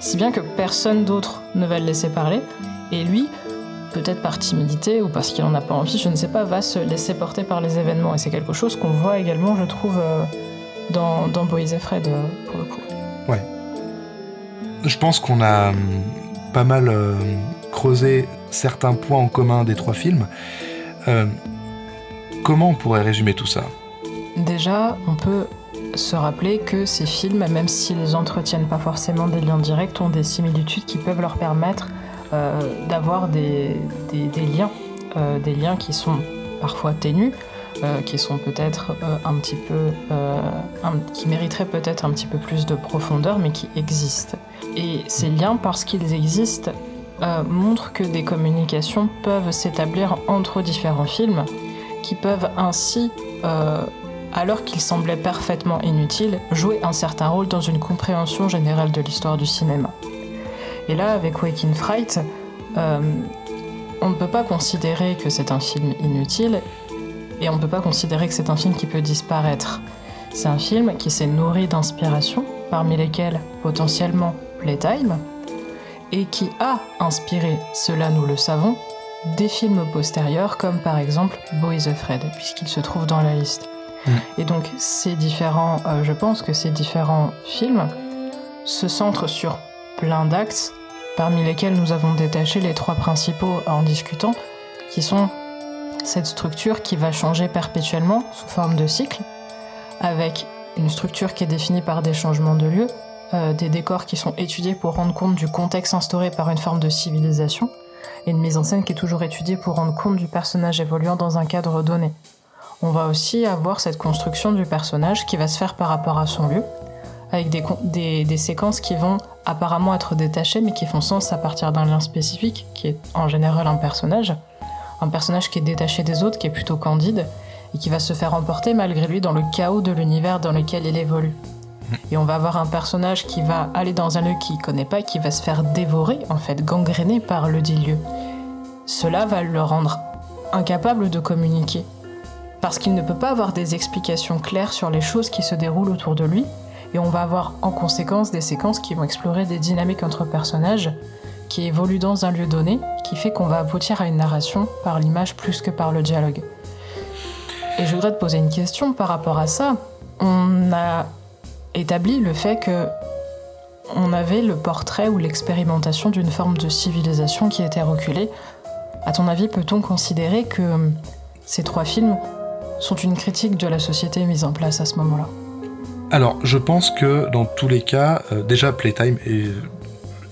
A: si bien que personne d'autre ne va le laisser parler, et lui, peut-être par timidité ou parce qu'il en a pas envie, je ne sais pas, va se laisser porter par les événements. Et c'est quelque chose qu'on voit également, je trouve, euh, dans, dans Boys et Fred, euh, pour le coup.
B: Ouais. Je pense qu'on a hum, pas mal euh, creusé certains points en commun des trois films. comment on pourrait résumer tout ça?
A: Déjà, on peut se rappeler que ces films, même s'ils entretiennent pas forcément des liens directs, ont des similitudes qui peuvent leur permettre euh, d'avoir des, liens, euh, des liens qui sont parfois ténus, euh, qui sont peut-être un petit peu, qui mériteraient peut-être un petit peu plus de profondeur, mais qui existent. Et ces liens, parce qu'ils existent, montrent que des communications peuvent s'établir entre différents films, qui peuvent ainsi alors qu'il semblait parfaitement inutile, jouer un certain rôle dans une compréhension générale de l'histoire du cinéma. Et là, avec Waking Fright, euh, on ne peut pas considérer que c'est un film inutile, et on ne peut pas considérer que c'est un film qui peut disparaître. C'est un film qui s'est nourri d'inspiration, parmi lesquelles potentiellement Playtime, et qui a inspiré, cela nous le savons, des films postérieurs comme par exemple Boys of Fred, puisqu'il se trouve dans la liste. Et donc ces différents, euh, je pense que ces différents films se centrent sur plein d'actes, parmi lesquels nous avons détaché les trois principaux en discutant, qui sont cette structure qui va changer perpétuellement sous forme de cycle, avec une structure qui est définie par des changements de lieu, euh, des décors qui sont étudiés pour rendre compte du contexte instauré par une forme de civilisation, et une mise en scène qui est toujours étudiée pour rendre compte du personnage évoluant dans un cadre donné. On va aussi avoir cette construction du personnage qui va se faire par rapport à son lieu, avec des, séquences qui vont apparemment être détachées, mais qui font sens à partir d'un lien spécifique, qui est en général un personnage. Un personnage qui est détaché des autres, qui est plutôt candide, et qui va se faire emporter malgré lui dans le chaos de l'univers dans lequel il évolue. Et on va avoir un personnage qui va aller dans un lieu qu'il connaît pas, qui va se faire dévorer, en fait, gangréner par le dit lieu. Cela va le rendre incapable de communiquer. Parce qu'il ne peut pas avoir des explications claires sur les choses qui se déroulent autour de lui, et on va avoir en conséquence des séquences qui vont explorer des dynamiques entre personnages, qui évoluent dans un lieu donné, qui fait qu'on va aboutir à une narration par l'image plus que par le dialogue. Et je voudrais te poser une question par rapport à ça. On a établi le fait que on avait le portrait ou l'expérimentation d'une forme de civilisation qui était reculée. À ton avis, peut-on considérer que ces trois films sont une critique de la société mise en place à ce moment-là
B: Alors, je pense que dans tous les cas, euh, déjà Playtime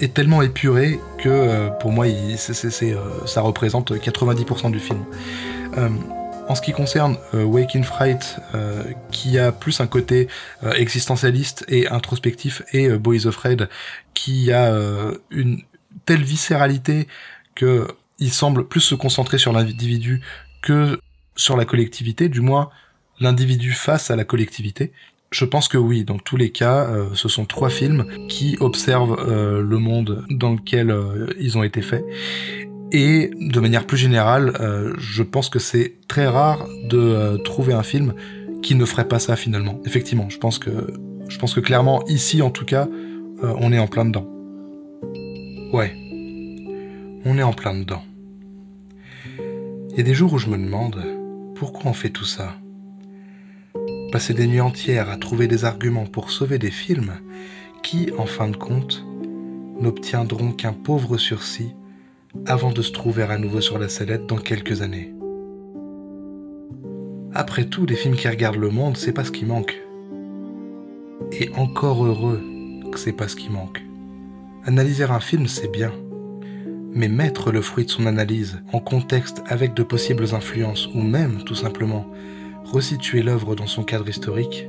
B: est, tellement épuré que euh, pour moi, euh, ça représente 90% du film. En ce qui concerne euh, Waking Fright, euh, qui a plus un côté existentialiste et introspectif, et Boys of Red, qui a une telle viscéralité que il semble plus se concentrer sur l'individu que sur la collectivité, du moins l'individu face à la collectivité. Je pense que oui, dans tous les cas, ce sont trois films qui observent le monde dans lequel ils ont été faits et de manière plus générale, euh, je pense que c'est très rare de euh, trouver un film qui ne ferait pas ça finalement. Effectivement, je pense que, je pense que clairement, ici en tout cas, euh, on est en plein dedans. Ouais, on est en plein dedans. Il y a des jours où je me demande pourquoi on fait tout ça. Passer des nuits entières à trouver des arguments pour sauver des films qui, en fin de compte, n'obtiendront qu'un pauvre sursis avant de se trouver à nouveau sur la sellette dans quelques années. Après tout, les films qui regardent le monde, c'est pas ce qui manque. Et encore heureux que c'est pas ce qui manque. Analyser un film, c'est bien. Mais mettre le fruit de son analyse en contexte avec de possibles influences ou même, tout simplement, resituer l'œuvre dans son cadre historique,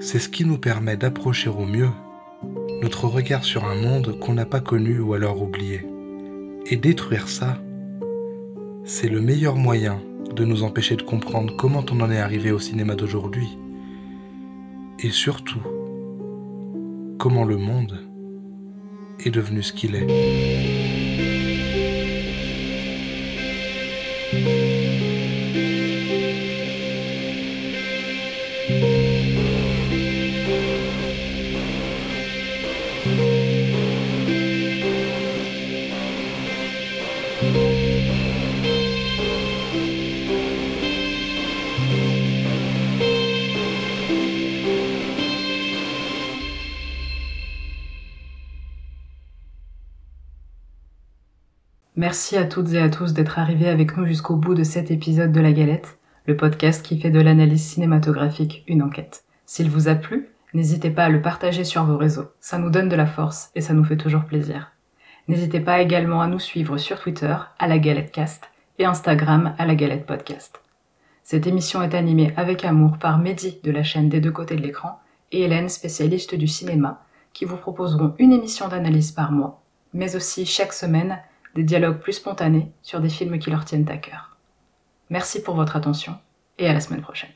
B: c'est ce qui nous permet d'approcher au mieux notre regard sur un monde qu'on n'a pas connu ou alors oublié. Et détruire ça, c'est le meilleur moyen de nous empêcher de comprendre comment on en est arrivé au cinéma d'aujourd'hui. Et surtout, comment le monde est devenu ce qu'il est.
A: Merci à toutes et à tous d'être arrivés avec nous jusqu'au bout de cet épisode de La Galette, le podcast qui fait de l'analyse cinématographique une enquête. S'il vous a plu, n'hésitez pas à le partager sur vos réseaux. Ça nous donne de la force et ça nous fait toujours plaisir. N'hésitez pas également à nous suivre sur Twitter à la Galette Cast et Instagram à la Galette Podcast. Cette émission est animée avec amour par Mehdi de la chaîne des deux côtés de l'écran et Hélène, spécialiste du cinéma, qui vous proposeront une émission d'analyse par mois, mais aussi chaque semaine des dialogues plus spontanés sur des films qui leur tiennent à cœur. Merci pour votre attention et à la semaine prochaine.